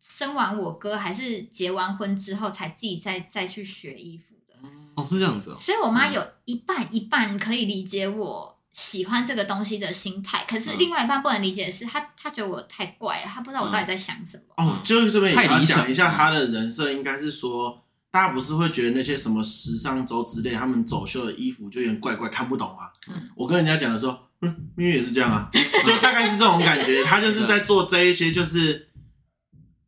C: 生完我哥还是结完婚之后才自己再再去学衣服的。
A: 哦，是这样子哦。
C: 所以我妈有一半一半可以理解我喜欢这个东西的心态，可是另外一半不能理解的是，她她觉得我太怪了，她不知道我到底在想什么。
B: 哦，就是这边也要
A: 太理想
B: 讲一下她的人设，应该是说，大家不是会觉得那些什么时尚周之类，他们走秀的衣服就有点怪怪，看不懂啊。
C: 嗯
B: 我跟人家讲的时候，嗯，明明也是这样啊，就大概是这种感觉。他就是在做这一些，就是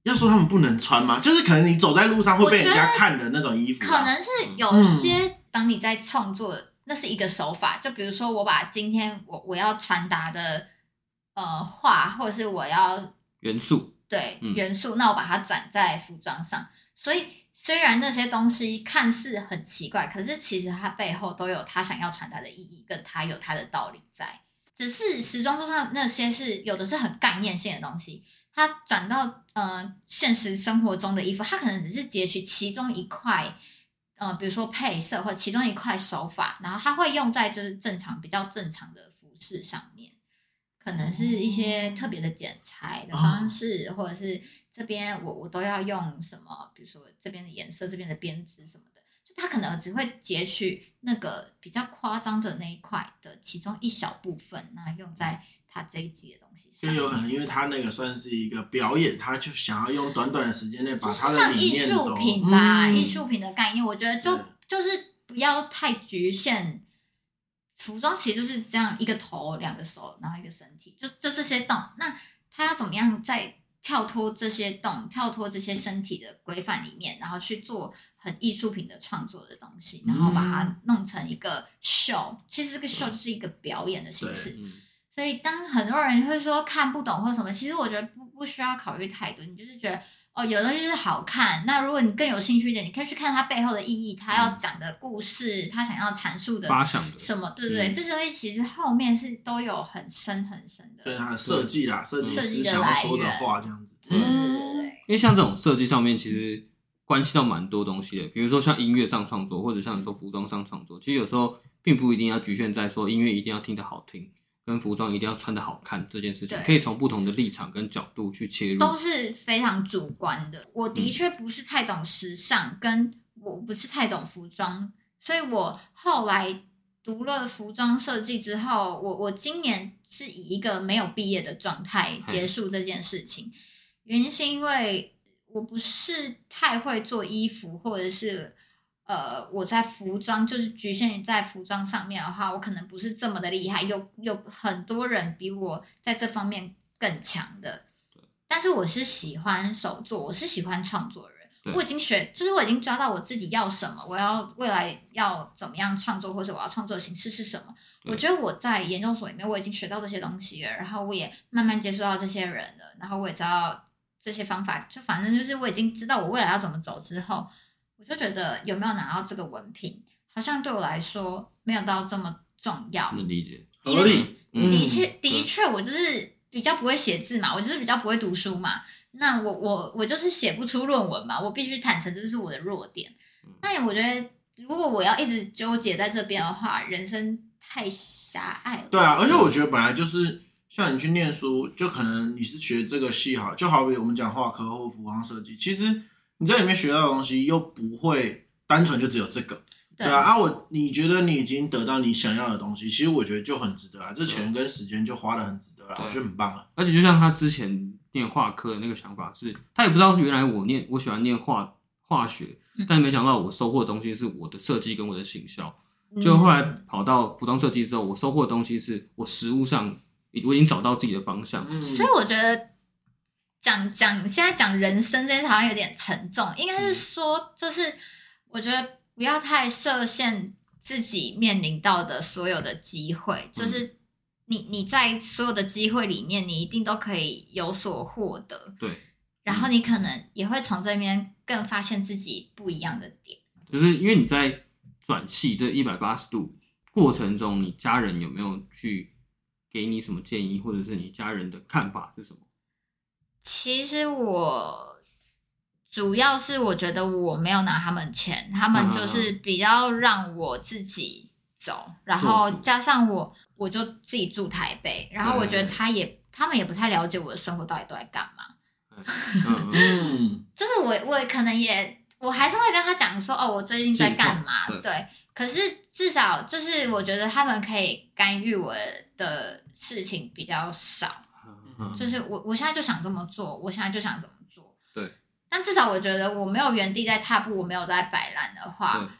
B: 要说他们不能穿吗？就是可能你走在路上会被人家看的那种衣服啊、
C: 可能是有些当你在创作，那是一个手法，就比如说我把今天我我要传达的呃话，或者是我要
A: 元素，
C: 对
A: 嗯
C: 元素，那我把它转在服装上。所以虽然那些东西看似很奇怪，可是其实它背后都有他想要传达的意义，跟他有他的道理在。只是时装周上那些是有的是很概念性的东西，它转到呃现实生活中的衣服，它可能只是截取其中一块，呃，比如说配色或其中一块手法，然后它会用在就是正常比较正常的服饰上面。可能是一些特别的剪裁的方式，或者是这边我我都要用什么，比如说这边的颜色、这边的编织什么的，就他可能只会截取那个比较夸张的那一块的其中一小部分，那用在他这一集的东西。
B: 就有可能，因为他那个算是一个表演，他就想要用短短的时间内把
C: 就是
B: 他的
C: 像艺
B: 理念都
C: 术品吧，
B: 嗯
C: 艺术品的概念，我觉得就就是不要太局限。服装其实就是这样，一个头、两个手，然后一个身体，就就这些洞。那他要怎么样在跳脱这些洞、跳脱这些身体的规范里面，然后去做很艺术品的创作的东西，然后把它弄成一个秀。其实这个秀就是一个表演的形式。
A: 嗯，
C: 所以当很多人会说看不懂或什么，其实我觉得不不需要考虑太多，你就是觉得哦，有的东西就是好看。那如果你更有兴趣一点，你可以去看它背后的意义，它要讲的故事，它想要阐述的什么，对不对？这些东西其实后面是都有很深很深的，
B: 对它的设计啦，设计师想要说的话这样子。
C: 对对对对，
A: 因为像这种设计上面，其实关系到蛮多东西的，比如说像音乐上创作，或者像你说服装上创作，其实有时候并不一定要局限在说音乐一定要听得好听。跟服装一定要穿的好看这件事情，可以从不同的立场跟角度去切入，
C: 都是非常主观的。我的确不是太懂时尚，跟我不是太懂服装，所以我后来读了服装设计之后，我我今年是以一个没有毕业的状态结束这件事情。原因是因为我不是太会做衣服，或者是。呃，我在服装就是局限于在服装上面的话，我可能不是这么的厉害。有有很多人比我在这方面更强的，但是我是喜欢手作，我是喜欢创作的人。我已经学，就是我已经抓到我自己要什么，我要未来要怎么样创作，或者我要创作的形式是什么。我觉得我在研究所里面我已经学到这些东西了，然后我也慢慢接触到这些人了，然后我也知道这些方法，就反正就是我已经知道我未来要怎么走之后。我就觉得有没有拿到这个文凭，好像对我来说没有到这么重要。
A: 能理解，
B: 合理。
C: 的确，的确，我就是比较不会写字嘛，我就是比较不会读书嘛。那我我我就是写不出论文嘛，我必须坦诚这是我的弱点。那我觉得，如果我要一直纠结在这边的话，人生太狭隘了。
B: 对啊，而且我觉得本来就是像你去念书，就可能你是学这个系好，就好比我们讲画科或服装设计，其实。你在里面学到的东西又不会单纯就只有这个，对，对啊，啊我你觉得你已经得到你想要的东西，其实我觉得就很值得啊，这钱跟时间就花的很值得啊，我觉得很棒啊。
A: 而且就像他之前念化科的那个想法是，他也不知道是原来我念我喜欢念化化学，但没想到我收获的东西是我的设计跟我的行销，就后来跑到服装设计之后，我收获的东西是我实物上我已经找到自己的方向，
C: 所以我觉得。讲讲现在讲人生这件事好像有点沉重，应该是说，就是我觉得不要太设限自己面临到的所有的机会，就是你你在所有的机会里面，你一定都可以有所获得。
A: 对，
C: 然后你可能也会从这边更发现自己不一样的点，
A: 就是因为你在转系这一百八十度过程中，你家人有没有去给你什么建议，或者是你家人的看法是什么？
C: 其实我主要是我觉得我没有拿他们钱，他们就是比较让我自己走，然后加上我我就自己住台北，然后我觉得他也他们也不太了解我的生活到底都在干嘛，嗯，就是我我可能也我还是会跟他讲说哦，我最近在干嘛，对，可是至少就是我觉得他们可以干预我的事情比较少。就是我，我现在就想这么做，我现在就想怎么做。
A: 对。
C: 但至少我觉得我没有原地在踏步，我没有在摆烂的话，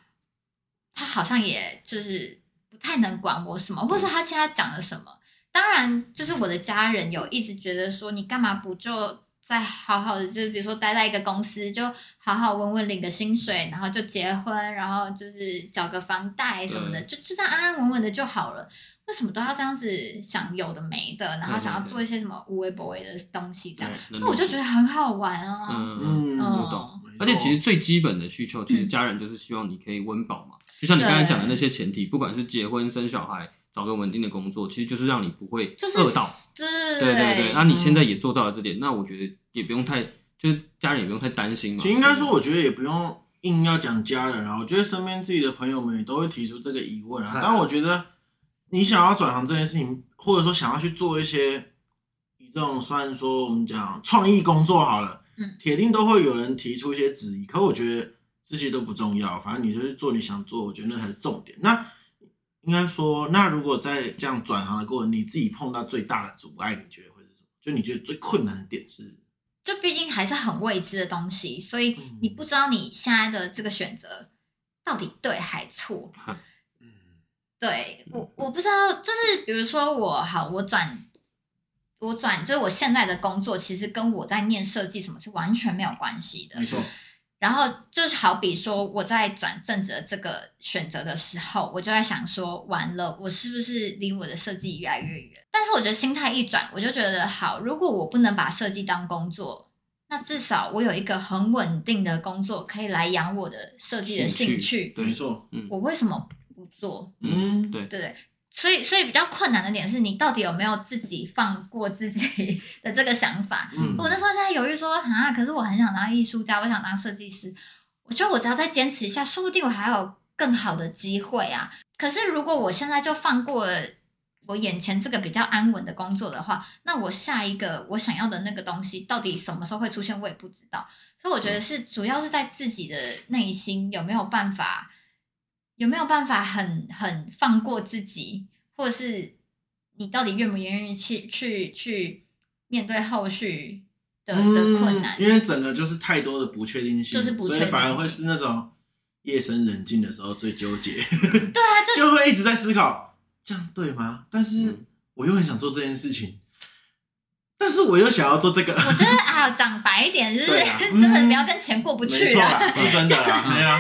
C: 他好像也就是不太能管我什么，或是他现在讲了什么。当然，就是我的家人有一直觉得说，你干嘛不就再好好的，就是比如说待在一个公司，就好好稳稳领个薪水，然后就结婚，然后就是缴个房贷什么的，就就这样安安稳稳的就好了。为什么都要这样子想有的没的，然后想要做一些什么无微不微的东西这样？那我就觉得很好玩啊。
A: 嗯，我懂。而且其实最基本的需求，其实家人就是希望你可以温饱嘛。就像你刚才讲的那些前提，不管是结婚、生小孩、找个稳定的工作，其实就是让你不会饿到。对对对。那你现在也做到了这点，那我觉得也不用太，就是家人也不用太担心嘛。
B: 其实应该说，我觉得也不用硬要讲家人啊。我觉得身边自己的朋友们也都会提出这个疑问啊。但我觉得。你想要转行这件事情，或者说想要去做一些以这种算说我们讲创意工作好了，嗯，铁定都会有人提出一些质疑。可我觉得这些都不重要，反正你就是做你想做，我觉得那才是重点。那应该说，那如果在这样转行的过程，你自己碰到最大的阻碍，你觉得会是什么？就你觉得最困难的点是？
C: 就毕竟还是很未知的东西，所以你不知道你现在的这个选择到底对还错。嗯对我，我不知道，就是比如说我好，我转，我转，就是我现在的工作，其实跟我在念设计什么是完全没有关系的。
B: 没错。
C: 然后就是好比说我在转正职的这个选择的时候，我就在想说，完了，我是不是离我的设计越来越远？但是我觉得心态一转，我就觉得好，如果我不能把设计当工作，那至少我有一个很稳定的工作可以来养我的设计的兴趣。
B: 没错，
A: 嗯，
C: 我为什么不做？
B: 嗯，
A: 对
C: 对。所以，所以比较困难的点是你到底有没有自己放过自己的这个想法？
B: 嗯，
C: 我那时候在犹豫说啊，可是我很想当艺术家，我想当设计师。我觉得我只要再坚持一下，说不定我还有更好的机会啊。可是如果我现在就放过了我眼前这个比较安稳的工作的话，那我下一个我想要的那个东西到底什么时候会出现，我也不知道。所以我觉得是主要是在自己的内心有没有办法。有没有办法很很放过自己，或者是你到底愿不愿意去去去面对后续的、嗯、的困难？
B: 因为整个就是太多的不确定性，
C: 就是不确定性，
B: 所以反而会是那种夜深人静的时候最纠结。
C: 对啊，就，
B: 就会一直在思考，这样对吗？但是我又很想做这件事情，但是我又想要做这个。
C: 我觉得 啊，讲白一点就是、啊嗯、真的不要跟钱过不去了，
B: 是真的啊，对啊。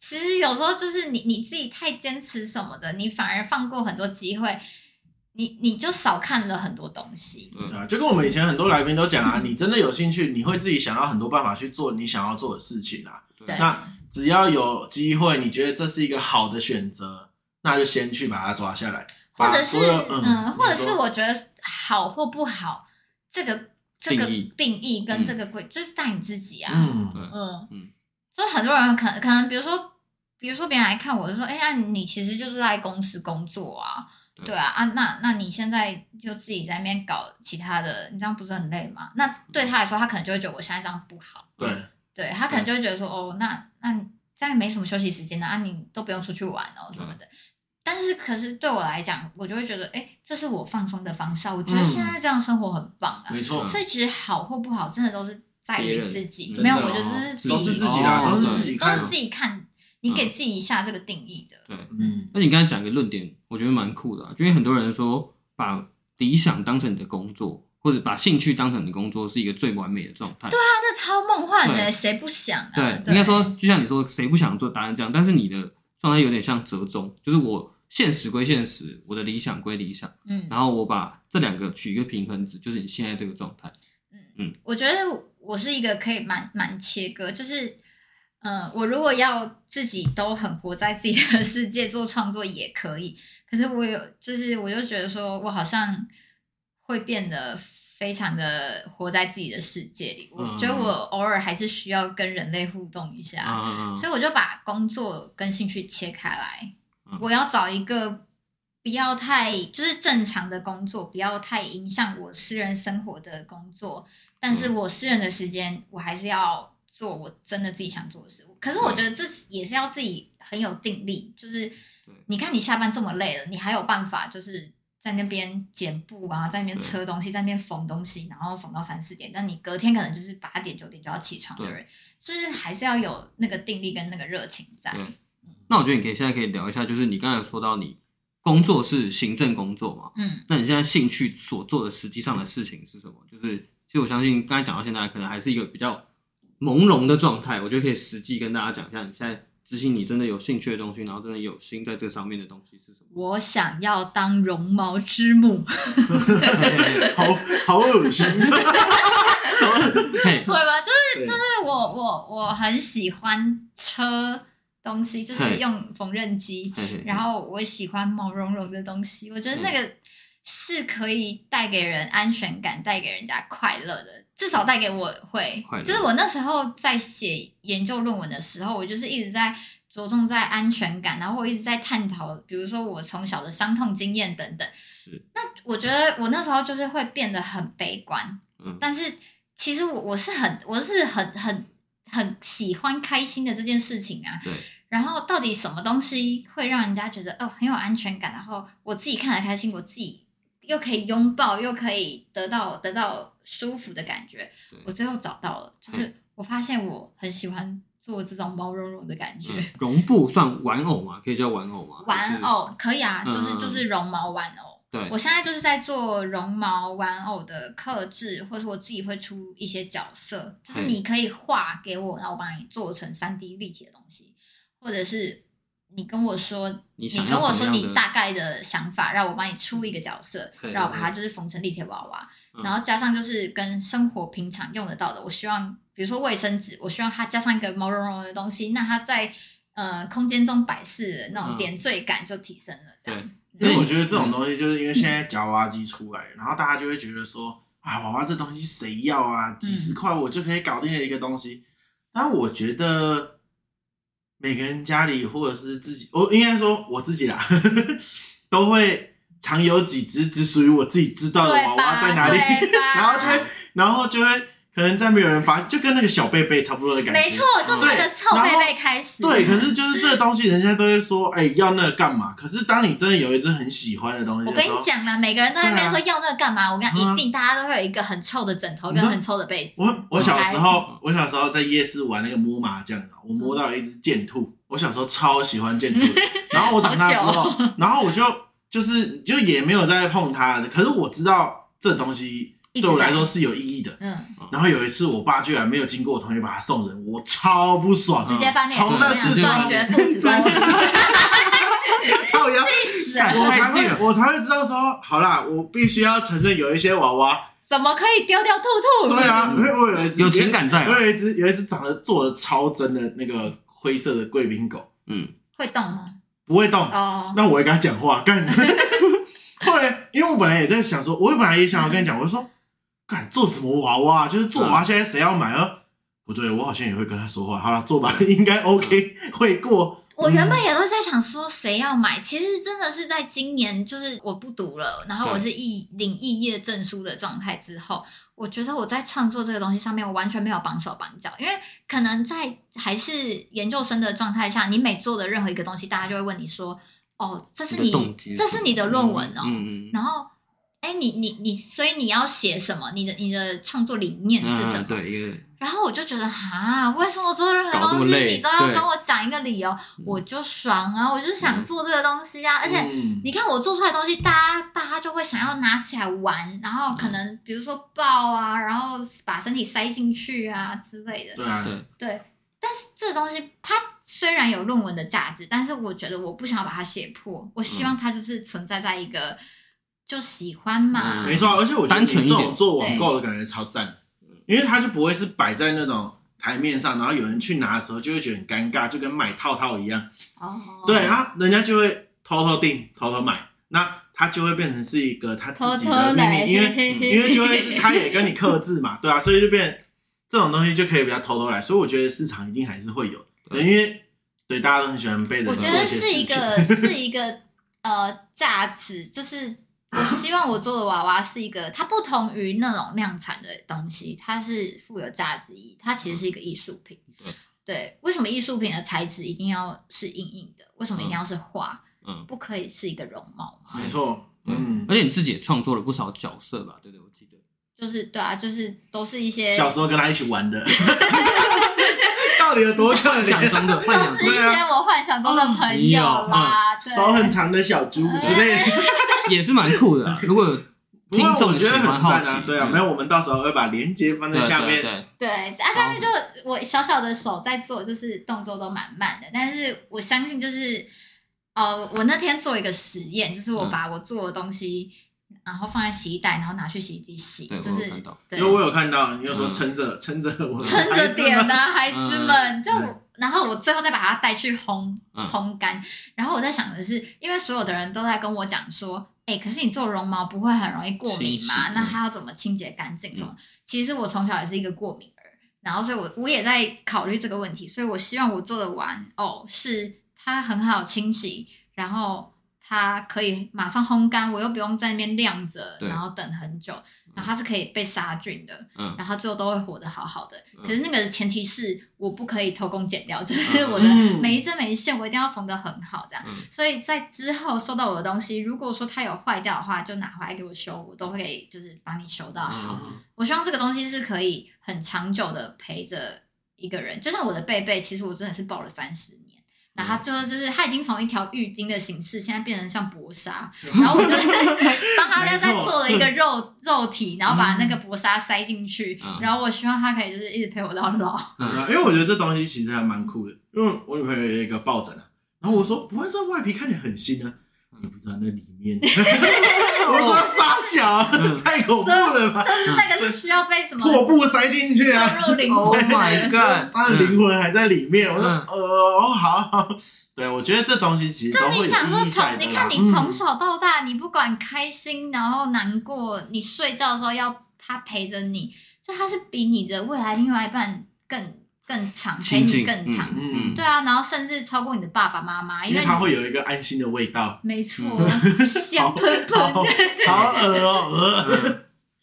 C: 其实有时候就是你你自己太坚持什么的，你反而放过很多机会，你你就少看了很多东西。
B: 嗯啊，就跟我们以前很多来宾都讲啊，你真的有兴趣，你会自己想到很多办法去做你想要做的事情啊。
C: 对。
B: 那只要有机会，你觉得这是一个好的选择，那就先去把它抓下来。
C: 或者是嗯，嗯，或者是我觉得好或不好，这个这个定义跟这个规，就是在你自己啊。
B: 嗯
C: 嗯嗯。就很多人可能可能，比如说，比如说别人来看我，就说：“哎呀，你其实就是在公司工作啊，对，对啊啊，那那你现在就自己在那边搞其他的，你这样不是很累吗？”那对他来说，他可能就会觉得我现在这样不好。
B: 对，
C: 对他可能就会觉得说：“哦，那那这样没什么休息时间的啊，你都不用出去玩哦什么的。”但是，可是对我来讲，我就会觉得，哎，这是我放松的方式。我觉得现在这样生活很棒啊，
B: 没错。
C: 所以其实好或不好，真的都是。在于自己，没有，我觉得这是
B: 都是自己的，都是自己看，
C: 都是自己看。你给自己一下这个定义的。
A: 对，嗯。那你刚才讲一个论点，我觉得蛮酷的，因为很多人说把理想当成你的工作，或者把兴趣当成你的工作，是一个最完美的状态。
C: 对啊，那超梦幻的，谁不想啊？
A: 对，应该说，就像你说，谁不想做答案这样？但是你的状态有点像折中，就是我现实归现实，我的理想归理想，嗯，然后我把这两个取一个平衡值，就是你现在这个
C: 状态。我觉得。我是一个可以蛮蛮切割，就是，嗯、呃，我如果要自己都很活在自己的世界做创作也可以，可是我有，就是我就觉得说我好像会变得非常的活在自己的世界里，我觉得我偶尔还是需要跟人类互动一下，所以我就把工作跟兴趣切开来，我要找一个不要太就是正常的工作，不要太影响我私人生活的工作。但是我私人的时间，我还是要做我真的自己想做的事。可是我觉得这也是要自己很有定力，就是你看你下班这么累了，你还有办法就是在那边剪布啊，在那边车东西，在那边缝东西，然后缝到三四点。但你隔天可能就是八点九点就要起床的人，就是还是要有那个定力跟那个热情在。
A: 那我觉得你可以现在可以聊一下，就是你刚才说到你工作是行政工作嘛，嗯，那你现在兴趣所做的实际上的事情是什么？就是。其实我相信，刚才讲到现在，可能还是一个比较朦胧的状态。我觉得可以实际跟大家讲一下，你现在执行你真的有兴趣的东西，然后真的有心在这上面的东西是什么？
C: 我想要当绒毛之母，
B: 好好恶心，
C: 会吧？就是就是我我我很喜欢车东西，就是用缝纫机，然后我喜欢毛茸茸的东西，我觉得那个。是可以带给人安全感，带给人家快乐的，至少带给我会。就是我那时候在写研究论文的时候，我就是一直在着重在安全感，然后我一直在探讨，比如说我从小的伤痛经验等等。是。那我觉得我那时候就是会变得很悲观。嗯。但是其实我我是很我是很很很喜欢开心的这件事情啊。对。然后到底什么东西会让人家觉得哦很有安全感？然后我自己看得开心，我自己。又可以拥抱，又可以得到得到舒服的感觉。我最后找到了，就是我发现我很喜欢做这种毛茸茸的感觉。
A: 绒布算玩偶吗？可以叫玩偶吗？
C: 玩偶可以啊，就是就是绒毛玩偶。
A: 对，
C: 我现在就是在做绒毛玩偶的刻制，或是我自己会出一些角色，就是你可以画给我，然后我帮你做成三 D 立体的东西，或者是你跟我说，你，你跟我说你大概的想法，让我帮你出一个角色，让我把它就是缝成立体娃娃，嗯，然后加上就是跟生活平常用得到的，我希望比如说卫生纸，我希望它加上一个毛茸茸的东西，那它在呃空间中摆饰的那种点缀感就提升了，这样。
B: 因为我觉得这种东西，就是因为现在夹娃娃机出来，然后大家就会觉得说，啊，娃娃这东西谁要啊？几十块我就可以搞定的一个东西。但我觉得每个人家里或者是自己，我应该说我自己啦，呵 呵都会藏有几只只属于我自己知道的娃娃在哪里，然后就会，然后就会。可能再没有人发，就跟那个小贝贝差不多的感觉。
C: 没错，就是那个臭贝贝开始。
B: 对，可是就是这个东西，人家都会说，哎、欸，要那个干嘛？可是当你真的有一只很喜欢的东西的，
C: 我跟你讲啦，每个人都在那边说要那个干嘛？我跟你讲，一定大家都会有一个很臭的枕头跟很臭的被子。
B: 我我小时候，我小时候在夜市玩那个摸麻将，我摸到了一只贱兔。我小时候超喜欢贱兔，然后我长大之后，然后我就就是就也没有再碰它。可是我知道这东西。对我来说是有意义的，嗯，然后有一次我爸居然没有经过我同意把它送人，我超不爽，
C: 直接翻脸，
B: 从那次断绝父子关系，我才会我才会知道说，好啦，我必须要承认有一些娃娃。
C: 怎么可以丢掉兔兔？
B: 对啊，因为我有一只
A: 有情感在，
B: 我有一只有一只长得做的超真的那个灰色的贵宾狗，嗯，
C: 会动吗？
B: 不会动。哦，那我会跟他讲话干。后来因为我本来也在想说，我本来也想要跟你讲，我就说。敢做什么娃娃？就是做娃娃，现在谁要买啊？不对，我好像也会跟他说话。好了，做吧，应该 OK，会过。
C: 我原本也都在想说谁要买，其实真的是在今年，就是我不读了，然后我是艺领肄业证书的状态之后，我觉得我在创作这个东西上面，我完全没有绑手绑脚，因为可能在还是研究生的状态下，你每做的任何一个东西，大家就会问你说：“哦，这是你，这是你的论文哦。嗯嗯”然后。哎，你你你，所以你要写什么？你的你的创作理念是什么？嗯、对，然后我就觉得哈，为什么做任何东西你都要跟我讲一个理由？我就爽啊，我就想做这个东西啊！嗯、而且你看我做出来的东西，大家大家就会想要拿起来玩，然后可能比如说抱啊，然后把身体塞进去啊之类的。
B: 对啊，对。
C: 对，但是这东西它虽然有论文的价值，但是我觉得我不想要把它写破，我希望它就是存在在一个。就喜欢嘛，
B: 没错，而且我觉得你这种做网购的感觉超赞，因为它就不会是摆在那种台面上，然后有人去拿的时候就会觉得很尴尬，就跟买套套一样。哦，对，然后人家就会偷偷订、偷偷买，那它就会变成是一个他自己的秘密，因为 因为就会是他也跟你克制嘛，对啊，所以就变这种东西就可以比较偷偷来，所以我觉得市场一定还是会有，因为对大家都很喜欢背着。
C: 我觉得是一个是一个呃价值，就是。我希望我做的娃娃是一个，它不同于那种量产的东西，它是富有价值意义，它其实是一个艺术品。对，为什么艺术品的材质一定要是硬硬的？为什么一定要是画？嗯，不可以是一个容貌吗？
B: 没错，嗯，
A: 而且你自己也创作了不少角色吧？对对，我记得。
C: 就是对啊，就是都是一些
B: 小时候跟他一起玩的，到底有多幻想中的？幻想
C: 都是一些我幻想中的朋友啦，
B: 手很长的小猪之类的。
A: 也是蛮酷的，啊，如果有听众觉得很好奇，
B: 对啊，没有，我们到时候会把链接放在下面。
C: 对，啊，但是就我小小的手在做，就是动作都蛮慢的，但是我相信就是，呃，我那天做一个实验，就是我把我做的东西，嗯、然后放在洗衣袋，然后拿去洗衣机洗，就是，
B: 因为我有看到，你有说撑着撑着我
C: 撑着点的孩子们，就然后我最后再把它带去烘烘干，然后我在想的是，因为所有的人都在跟我讲说。哎、欸，可是你做绒毛不会很容易过敏吗？那它要怎么清洁干净？什么、嗯？其实我从小也是一个过敏儿，然后所以我我也在考虑这个问题，所以我希望我做的玩偶是它很好清洗，然后它可以马上烘干，我又不用在那边晾着，然后等很久。然后它是可以被杀菌的，嗯，然后最后都会活得好好的。嗯、可是那个前提是我不可以偷工减料，就是我的每一针每一线我一定要缝得很好，这样、嗯。所以在之后收到我的东西，如果说它有坏掉的话，就拿回来给我修，我都会就是帮你修到好、嗯。我希望这个东西是可以很长久的陪着一个人，就像我的贝贝，其实我真的是抱了三十年。然后最后就是他已经从一条浴巾的形式，现在变成像薄纱，然后我就 帮他在在做了一个肉肉体，然后把那个薄纱塞进去，然后我希望他可以就是一直陪我到老。
B: 因为我觉得这东西其实还蛮酷的，因为我女朋友有一个抱枕啊，然后我说不会这外皮看起来很新啊。你不知道那里面，我说傻小，太恐怖了吧？
C: 就是那个是需要被什么
B: 破布塞进去啊？
C: 入灵魂
A: Oh my god！
B: 他的灵魂还在里面。我说呃，好好。对，我觉得这东西其实
C: 就你想说从你看你从小到大，你不管开心然后难过，你睡觉的时候要他陪着你，就他是比你的未来另外一半更。更长，陪你更长，嗯嗯，对啊，然后甚至超过你的爸爸妈妈，因为
B: 他会有一个安心的味道，
C: 没错，香喷喷，
B: 好恶哦，恶。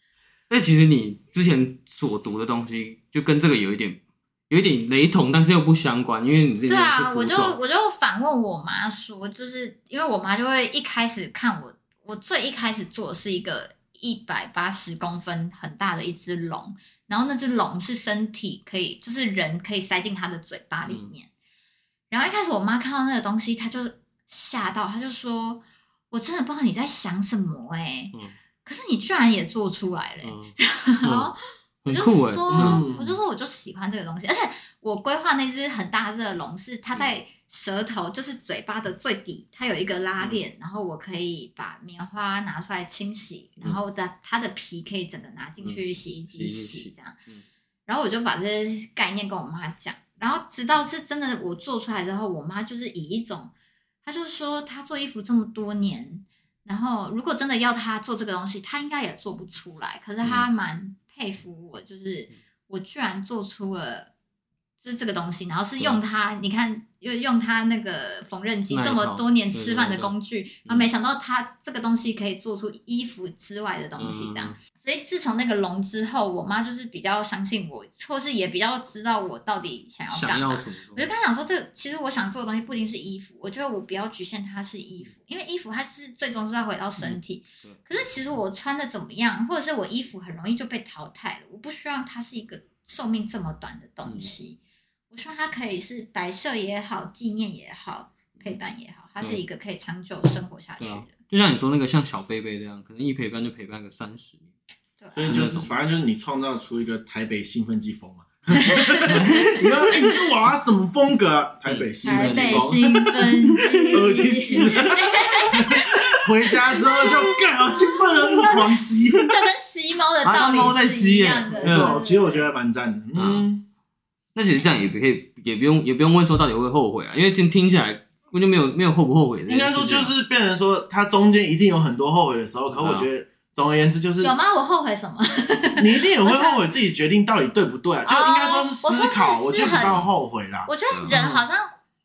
A: 那其实你之前所读的东西，就跟这个有一点，有一点雷同，但是又不相关，因为你
C: 对啊，我就我就反问我妈说，就是因为我妈就会一开始看我，我最一开始做的是一个一百八十公分很大的一只龙。然后那只龙是身体可以，就是人可以塞进它的嘴巴里面。嗯、然后一开始我妈看到那个东西，她就吓到，她就说：“我真的不知道你在想什么哎、欸，嗯、可是你居然也做出来了、欸。嗯” 然后我就说：“嗯、我就说我就喜欢这个东西，而且我规划那只很大只的龙是它在。”舌头就是嘴巴的最底，它有一个拉链，嗯、然后我可以把棉花拿出来清洗，嗯、然后的它的皮可以整个拿进去洗衣机洗，这样。嗯、然后我就把这些概念跟我妈讲，然后直到是真的我做出来之后，我妈就是以一种，她就说她做衣服这么多年，然后如果真的要她做这个东西，她应该也做不出来。可是她蛮佩服我，就是我居然做出了。就是这个东西，然后是用它，你看，又用它那个缝纫机这么多年吃饭的工具，然后没想到它这个东西可以做出衣服之外的东西，这样。嗯、所以自从那个龙之后，我妈就是比较相信我，或是也比较知道我到底想要干嘛。我就跟她讲说，这个其实我想做的东西不一定是衣服，我觉得我不要局限它是衣服，因为衣服它是最终是要回到身体。嗯、可是其实我穿的怎么样，或者是我衣服很容易就被淘汰了，我不希望它是一个寿命这么短的东西。嗯我说它可以是摆设也好，纪念也好，陪伴也好，它是一个可以长久生活下去的。啊、
A: 就像你说那个像小贝贝这样，可能一陪伴就陪伴个三十年。
C: 对、啊，
B: 所以就是反正就是你创造出一个台北兴奋剂风嘛。你要你是娃娃什么风格、啊？台北兴奋剂风。台北兴奋 剂。恶心死了！回家之后就更好兴奋了，狂吸。就
C: 跟吸猫的道理是一样的。没错，
B: 其实我觉得蛮赞的。嗯。
A: 那其实这样也可以，也不用，也不用问说到底会不会后悔啊，因为听听起来我就没有没有后不后悔的。
B: 应该说就是变成说，他中间一定有很多后悔的时候。可我觉得总而言之就是
C: 有吗？我后悔什么？
B: 你一定也会后悔自己决定到底对不对啊？就应该说是思考，我觉得不到后悔啦。
C: 我觉得人好像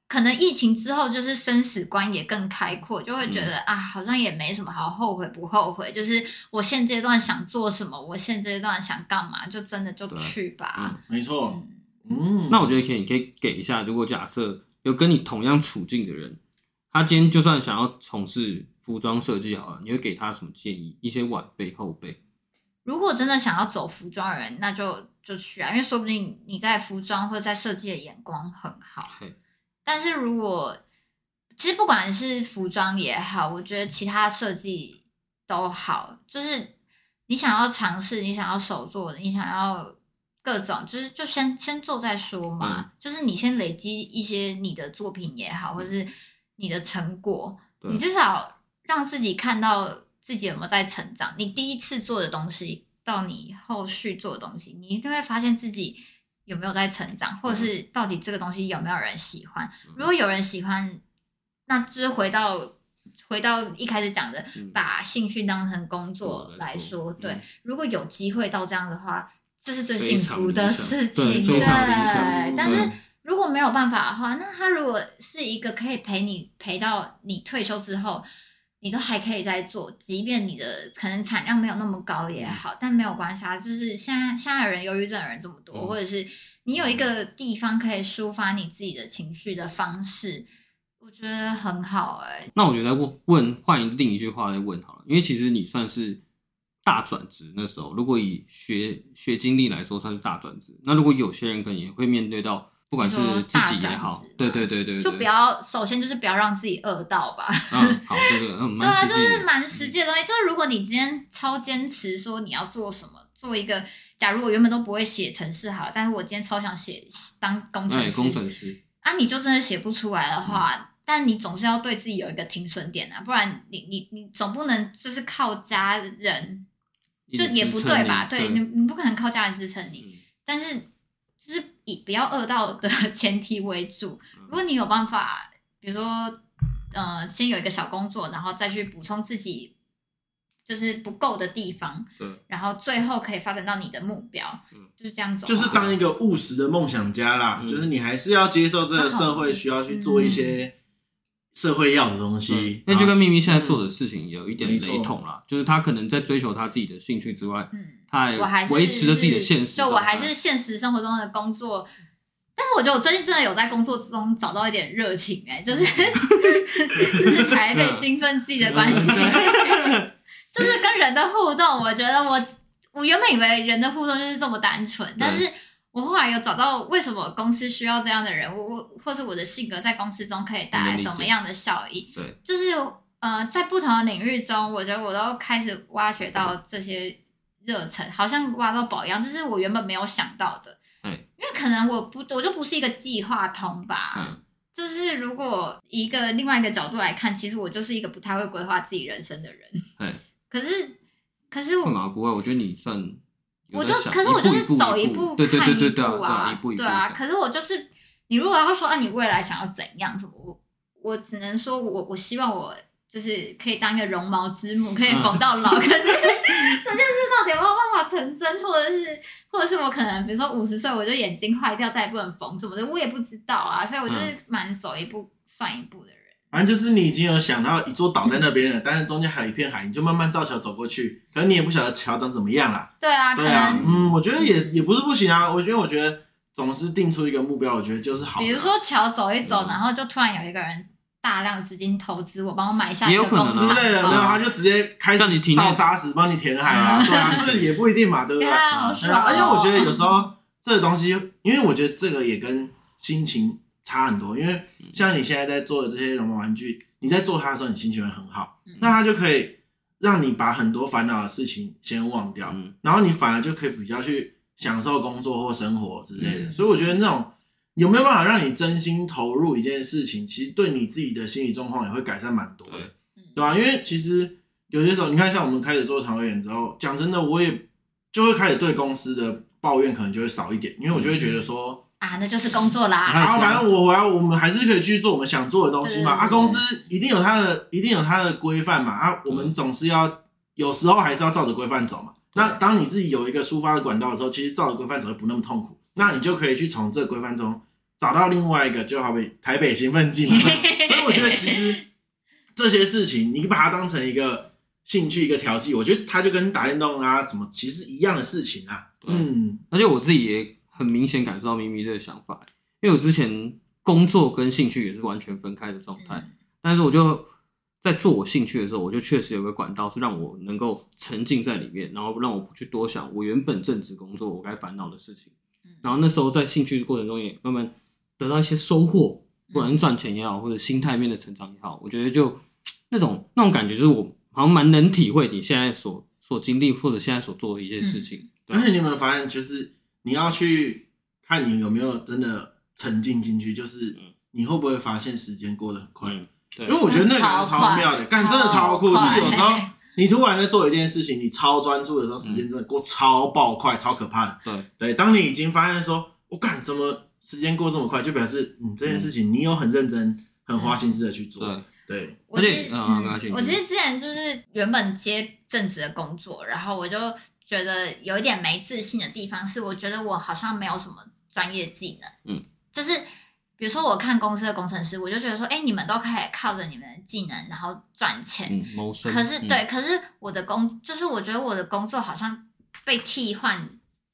C: 可能疫情之后就是生死观也更开阔，就会觉得啊，好像也没什么好后悔不后悔，就是我现阶段想做什么，我现阶段想干嘛，就真的就去吧。
B: 没错。
A: 嗯，那我觉得可以，你可以给一下，如果假设有跟你同样处境的人，他今天就算想要从事服装设计好了，你会给他什么建议？一些晚辈后辈，
C: 如果真的想要走服装的人，那就就去啊，因为说不定你在服装或者在设计的眼光很好。但是如果其实不管是服装也好，我觉得其他设计都好，就是你想要尝试，你想要手做的，你想要。各种就是就先先做再说嘛，嗯、就是你先累积一些你的作品也好，或是你的成果，你至少让自己看到自己有没有在成长。你第一次做的东西，到你后续做的东西，你一定会发现自己有没有在成长，或者是到底这个东西有没有人喜欢。嗯、如果有人喜欢，那就是回到回到一开始讲的，嗯、把兴趣当成工作来说。对，如果有机会到这样的话。这是最幸福的事情，对。但是如果没有办法的话，那他如果是一个可以陪你陪到你退休之后，你都还可以再做，即便你的可能产量没有那么高也好，但没有关系啊。就是现在现在的人忧郁症的人这么多，或者是你有一个地方可以抒发你自己的情绪的方式，我觉得很好哎。
A: 那我觉得问问换另一句话来问好了，因为其实你算是。大转职那时候，如果以学学经历来说，算是大转职。那如果有些人可能也会面对到不管是自己也好，对对对对，
C: 就不要首先就是不要让自己饿到吧。
A: 嗯，好，这个嗯，
C: 对啊，就是蛮实际的东西。就是如果你今天超坚持说你要做什么，做一个，假如我原本都不会写程式好了，但是我今天超想写当工程师，
A: 工程师
C: 啊，你就真的写不出来的话，但你总是要对自己有一个停损点啊，不然你你你总不能就是靠家人，这也不对吧？对你你不可能靠家人支撑你，但是。就是以不要饿到的 前提为主。如果你有办法，比如说，呃，先有一个小工作，然后再去补充自己就是不够的地方，
A: 对，
C: 然后最后可以发展到你的目标，
A: 嗯，
C: 就是这样走。
B: 就是当一个务实的梦想家啦，嗯，就是你还是要接受这个社会需要去做一些社会要的东西。
A: 那，嗯，就跟秘密现在做的事情有一点雷同啦，就是他可能在追求他自己的兴趣之外，
C: 嗯。
A: 我还维持着自己的现实，
C: 就我还是现实生活中的工作，但是我觉得我最近真的有在工作之中找到一点热情哎、欸，就是 就是台北兴奋剂的关系，就是跟人的互动，我觉得我我原本以为人的互动就是这么单纯，但是我后来有找到为什么公司需要这样的人，我我或是我的性格在公司中可以带来什么样的效益，
A: 对，
C: 就是呃在不同的领域中，我觉得我都开始挖掘到这些。热忱好像挖到宝一样，这是我原本没有想到的。
A: 嗯，
C: 因为可能我不，我就不是一个计划通吧。
A: 嗯，
C: 就是如果一个另外一个角度来看，其实我就是一个不太会规划自己人生的人。
A: 嗯，
C: 可是，可是我
A: 不会，我觉得你算，
C: 我就可是我就是走一步看一步啊，对啊。可是我就是，你如果要说啊，你未来想要怎样？怎么？我我只能说我我希望我。就是可以当一个绒毛之母，可以缝到老。嗯、可是 这件事 到底有没有办法成真，或者是，或者是我可能，比如说五十岁我就眼睛坏掉，再也不能缝什么的，我也不知道啊。所以我就是蛮走一步算一步的人。
B: 反正就是你已经有想到一座岛在那边了，但是中间还有一片海，你就慢慢造桥走过去。可能你也不晓得桥长怎么样啦。
C: 对啊，对啊，
B: 嗯，我觉得也也不是不行啊。我觉得，我觉得总是定出一个目标，我觉得就是好。
C: 比如说桥走一走，然后就突然有一个人。大量资金投资，我帮我买下一个工厂之类
B: 的，没有他就直接开上你倒沙石帮你填海啊，对啊，这个也不一定嘛，对不对？而且我觉得有时候这个东西，因为我觉得这个也跟心情差很多，因为像你现在在做的这些绒毛玩具，你在做它的时候，你心情会很好，那它就可以让你把很多烦恼的事情先忘掉，然后你反而就可以比较去享受工作或生活之类的，所以我觉得那种。有没有办法让你真心投入一件事情？其实对你自己的心理状况也会改善蛮多的，对吧？因为其实有些时候，你看像我们开始做长远之后，讲真的，我也就会开始对公司的抱怨可能就会少一点，因为我就会觉得说
C: 啊，那就是工作啦。
B: 然后反正我我要我们还是可以去做我们想做的东西嘛。啊，公司一定有它的一定有它的规范嘛。啊，我们总是要有时候还是要照着规范走嘛。那当你自己有一个抒发的管道的时候，其实照着规范走就不那么痛苦。那你就可以去从这个规范中找到另外一个，就好比台北兴奋剂嘛。所以我觉得其实这些事情，你把它当成一个兴趣、一个调剂，我觉得它就跟打电动啊什么其实一样的事情啊。嗯，
A: 而且我自己也很明显感受到咪咪这个想法，因为我之前工作跟兴趣也是完全分开的状态，但是我就在做我兴趣的时候，我就确实有个管道是让我能够沉浸在里面，然后让我不去多想我原本正职工作我该烦恼的事情。然后那时候在兴趣的过程中也慢慢得到一些收获，不管是赚钱也好，或者心态面的成长也好，我觉得就那种那种感觉，就是我好像蛮能体会你现在所所经历或者现在所做的一些事情。
B: 而且你有没有发现，就是你要去看你有没有真的沉浸进去，就是你会不会发现时间过得很快？对，因为我觉得那个超妙的，干真的超酷，就有时候。你突然在做一件事情，你超专注的时候，时间真的过超爆快，嗯、超可怕的。
A: 对
B: 对，当你已经发现说，我干怎么时间过这么快，就表示嗯这件事情你有很认真、嗯、很花心思的去做。对对，
C: 我其实、嗯嗯、我其实之前就是原本接正职的工作，然后我就觉得有一点没自信的地方是，我觉得我好像没有什么专业技能。嗯，就是。比如说，我看公司的工程师，我就觉得说，哎、欸，你们都可以靠着你们的技能，然后赚钱。
A: 嗯、
C: 可是，对，可是我的工，就是我觉得我的工作好像被替换，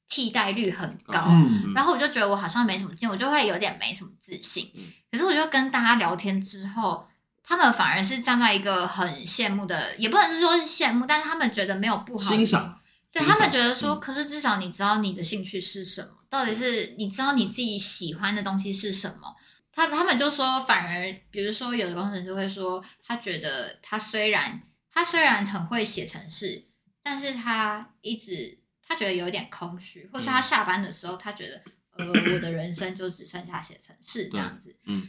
C: 替代率很高。嗯、然后我就觉得我好像没什么劲，我就会有点没什么自信。嗯、可是，我就跟大家聊天之后，他们反而是站在一个很羡慕的，也不能是说是羡慕，但是他们觉得没有不好。
A: 欣赏。
C: 对，他们觉得说，嗯、可是至少你知道你的兴趣是什么。到底是你知道你自己喜欢的东西是什么？他他们就说，反而比如说有的工程师会说，他觉得他虽然他虽然很会写程式，但是他一直他觉得有点空虚，或是他下班的时候，他觉得、嗯、呃，我的人生就只剩下写程式这样子。
A: 嗯，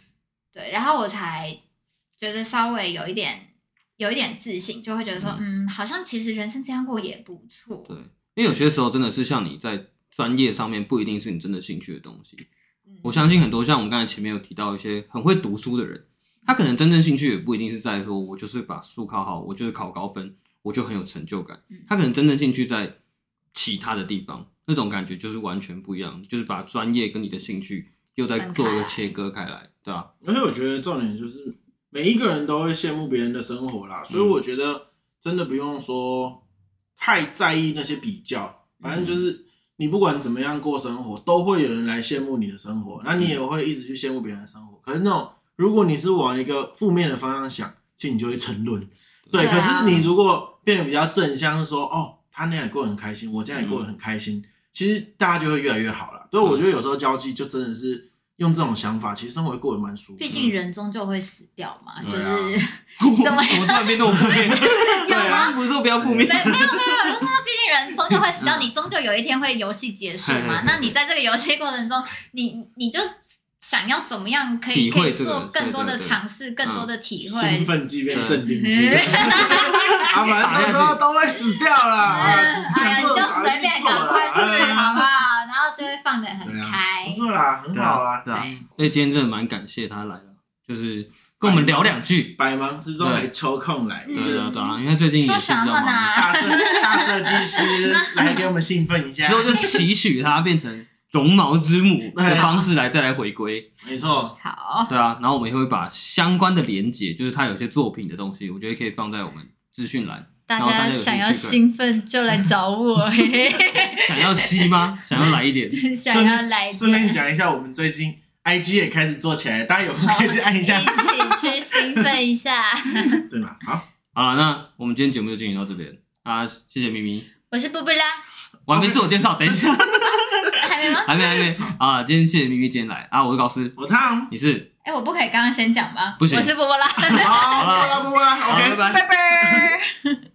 C: 对，然后我才觉得稍微有一点有一点自信，就会觉得说，嗯，嗯，好像其实人生这样过也不错。
A: 对，因为有些时候真的是像你在专业上面不一定是你真的兴趣的东西。我相信很多像我们刚才前面有提到一些很会读书的人，他可能真正兴趣也不一定是在说我就是把书考好，我就是考高分，我就很有成就感。他可能真正兴趣在其他的地方，那种感觉就是完全不一样，就是把专业跟你的兴趣又在做一个切割开来，对吧？
B: 而且我觉得重点就是每一个人都会羡慕别人的生活啦，所以我觉得真的不用说太在意那些比较，反正就是。你不管怎么样过生活，都会有人来羡慕你的生活，那你也会一直去羡慕别人的生活。可是那种，如果你是往一个负面的方向想，其实你就会沉沦。对，可是你如果变得比较正向，是说哦，他那样也过得很开心，我这样也过得很开心，其实大家就会越来越好了。所以我觉得有时候交际就真的是用这种想法，其实生活会过得蛮舒服。
C: 毕竟人终究会死掉嘛，就是
A: 怎么怎么突然变那么负面？有吗？不是说不要负面，
C: 没有没有没有，就是毕竟人终究会死掉，你终究有一天会游戏结束嘛。那你在这个游戏过程中，你你就想要怎么样可以可以做更多的尝试，更多的体会。
B: 兴奋剂变镇定剂，啊，反正到时候都会死掉了。哎
C: 呀，你就随便赶快去，好不好？然后就会放得很开。
B: 不错啦，很好啊。
A: 对啊，所以今天真的蛮感谢他来了，就是。跟我们聊两句，
B: 百忙之中还抽空来，
A: 对对对，因为最近也是比较忙。
B: 大设大设计师来给我们兴奋一下，
A: 之后就期许他变成绒毛之母的方式来再来回归。
B: 没错，
C: 好，
A: 对啊，然后我们也会把相关的连接，就是他有些作品的东西，我觉得可以放在我们资讯栏。
C: 大家想要兴奋就来找我，
A: 想要吸吗？想要来一点？
C: 想要来，
B: 顺便讲一下我们最近。IG 也开始做起来，大家有空可以去按一下，
C: 一起去兴奋一下，
B: 对吗？好，
A: 好了，那我们今天节目就进行到这边啊，谢谢咪咪，
C: 我是布布拉，
A: 我还没自我介绍，等一下，
C: 还没吗？
A: 还没，还没啊！今天谢谢咪咪今天来啊，我是高斯，
B: 我汤，
A: 你是？
C: 哎，我不可以刚刚先讲吗？
A: 不行，
C: 我是波波拉，
B: 好，布布拉，布布拉，OK，拜拜，拜拜。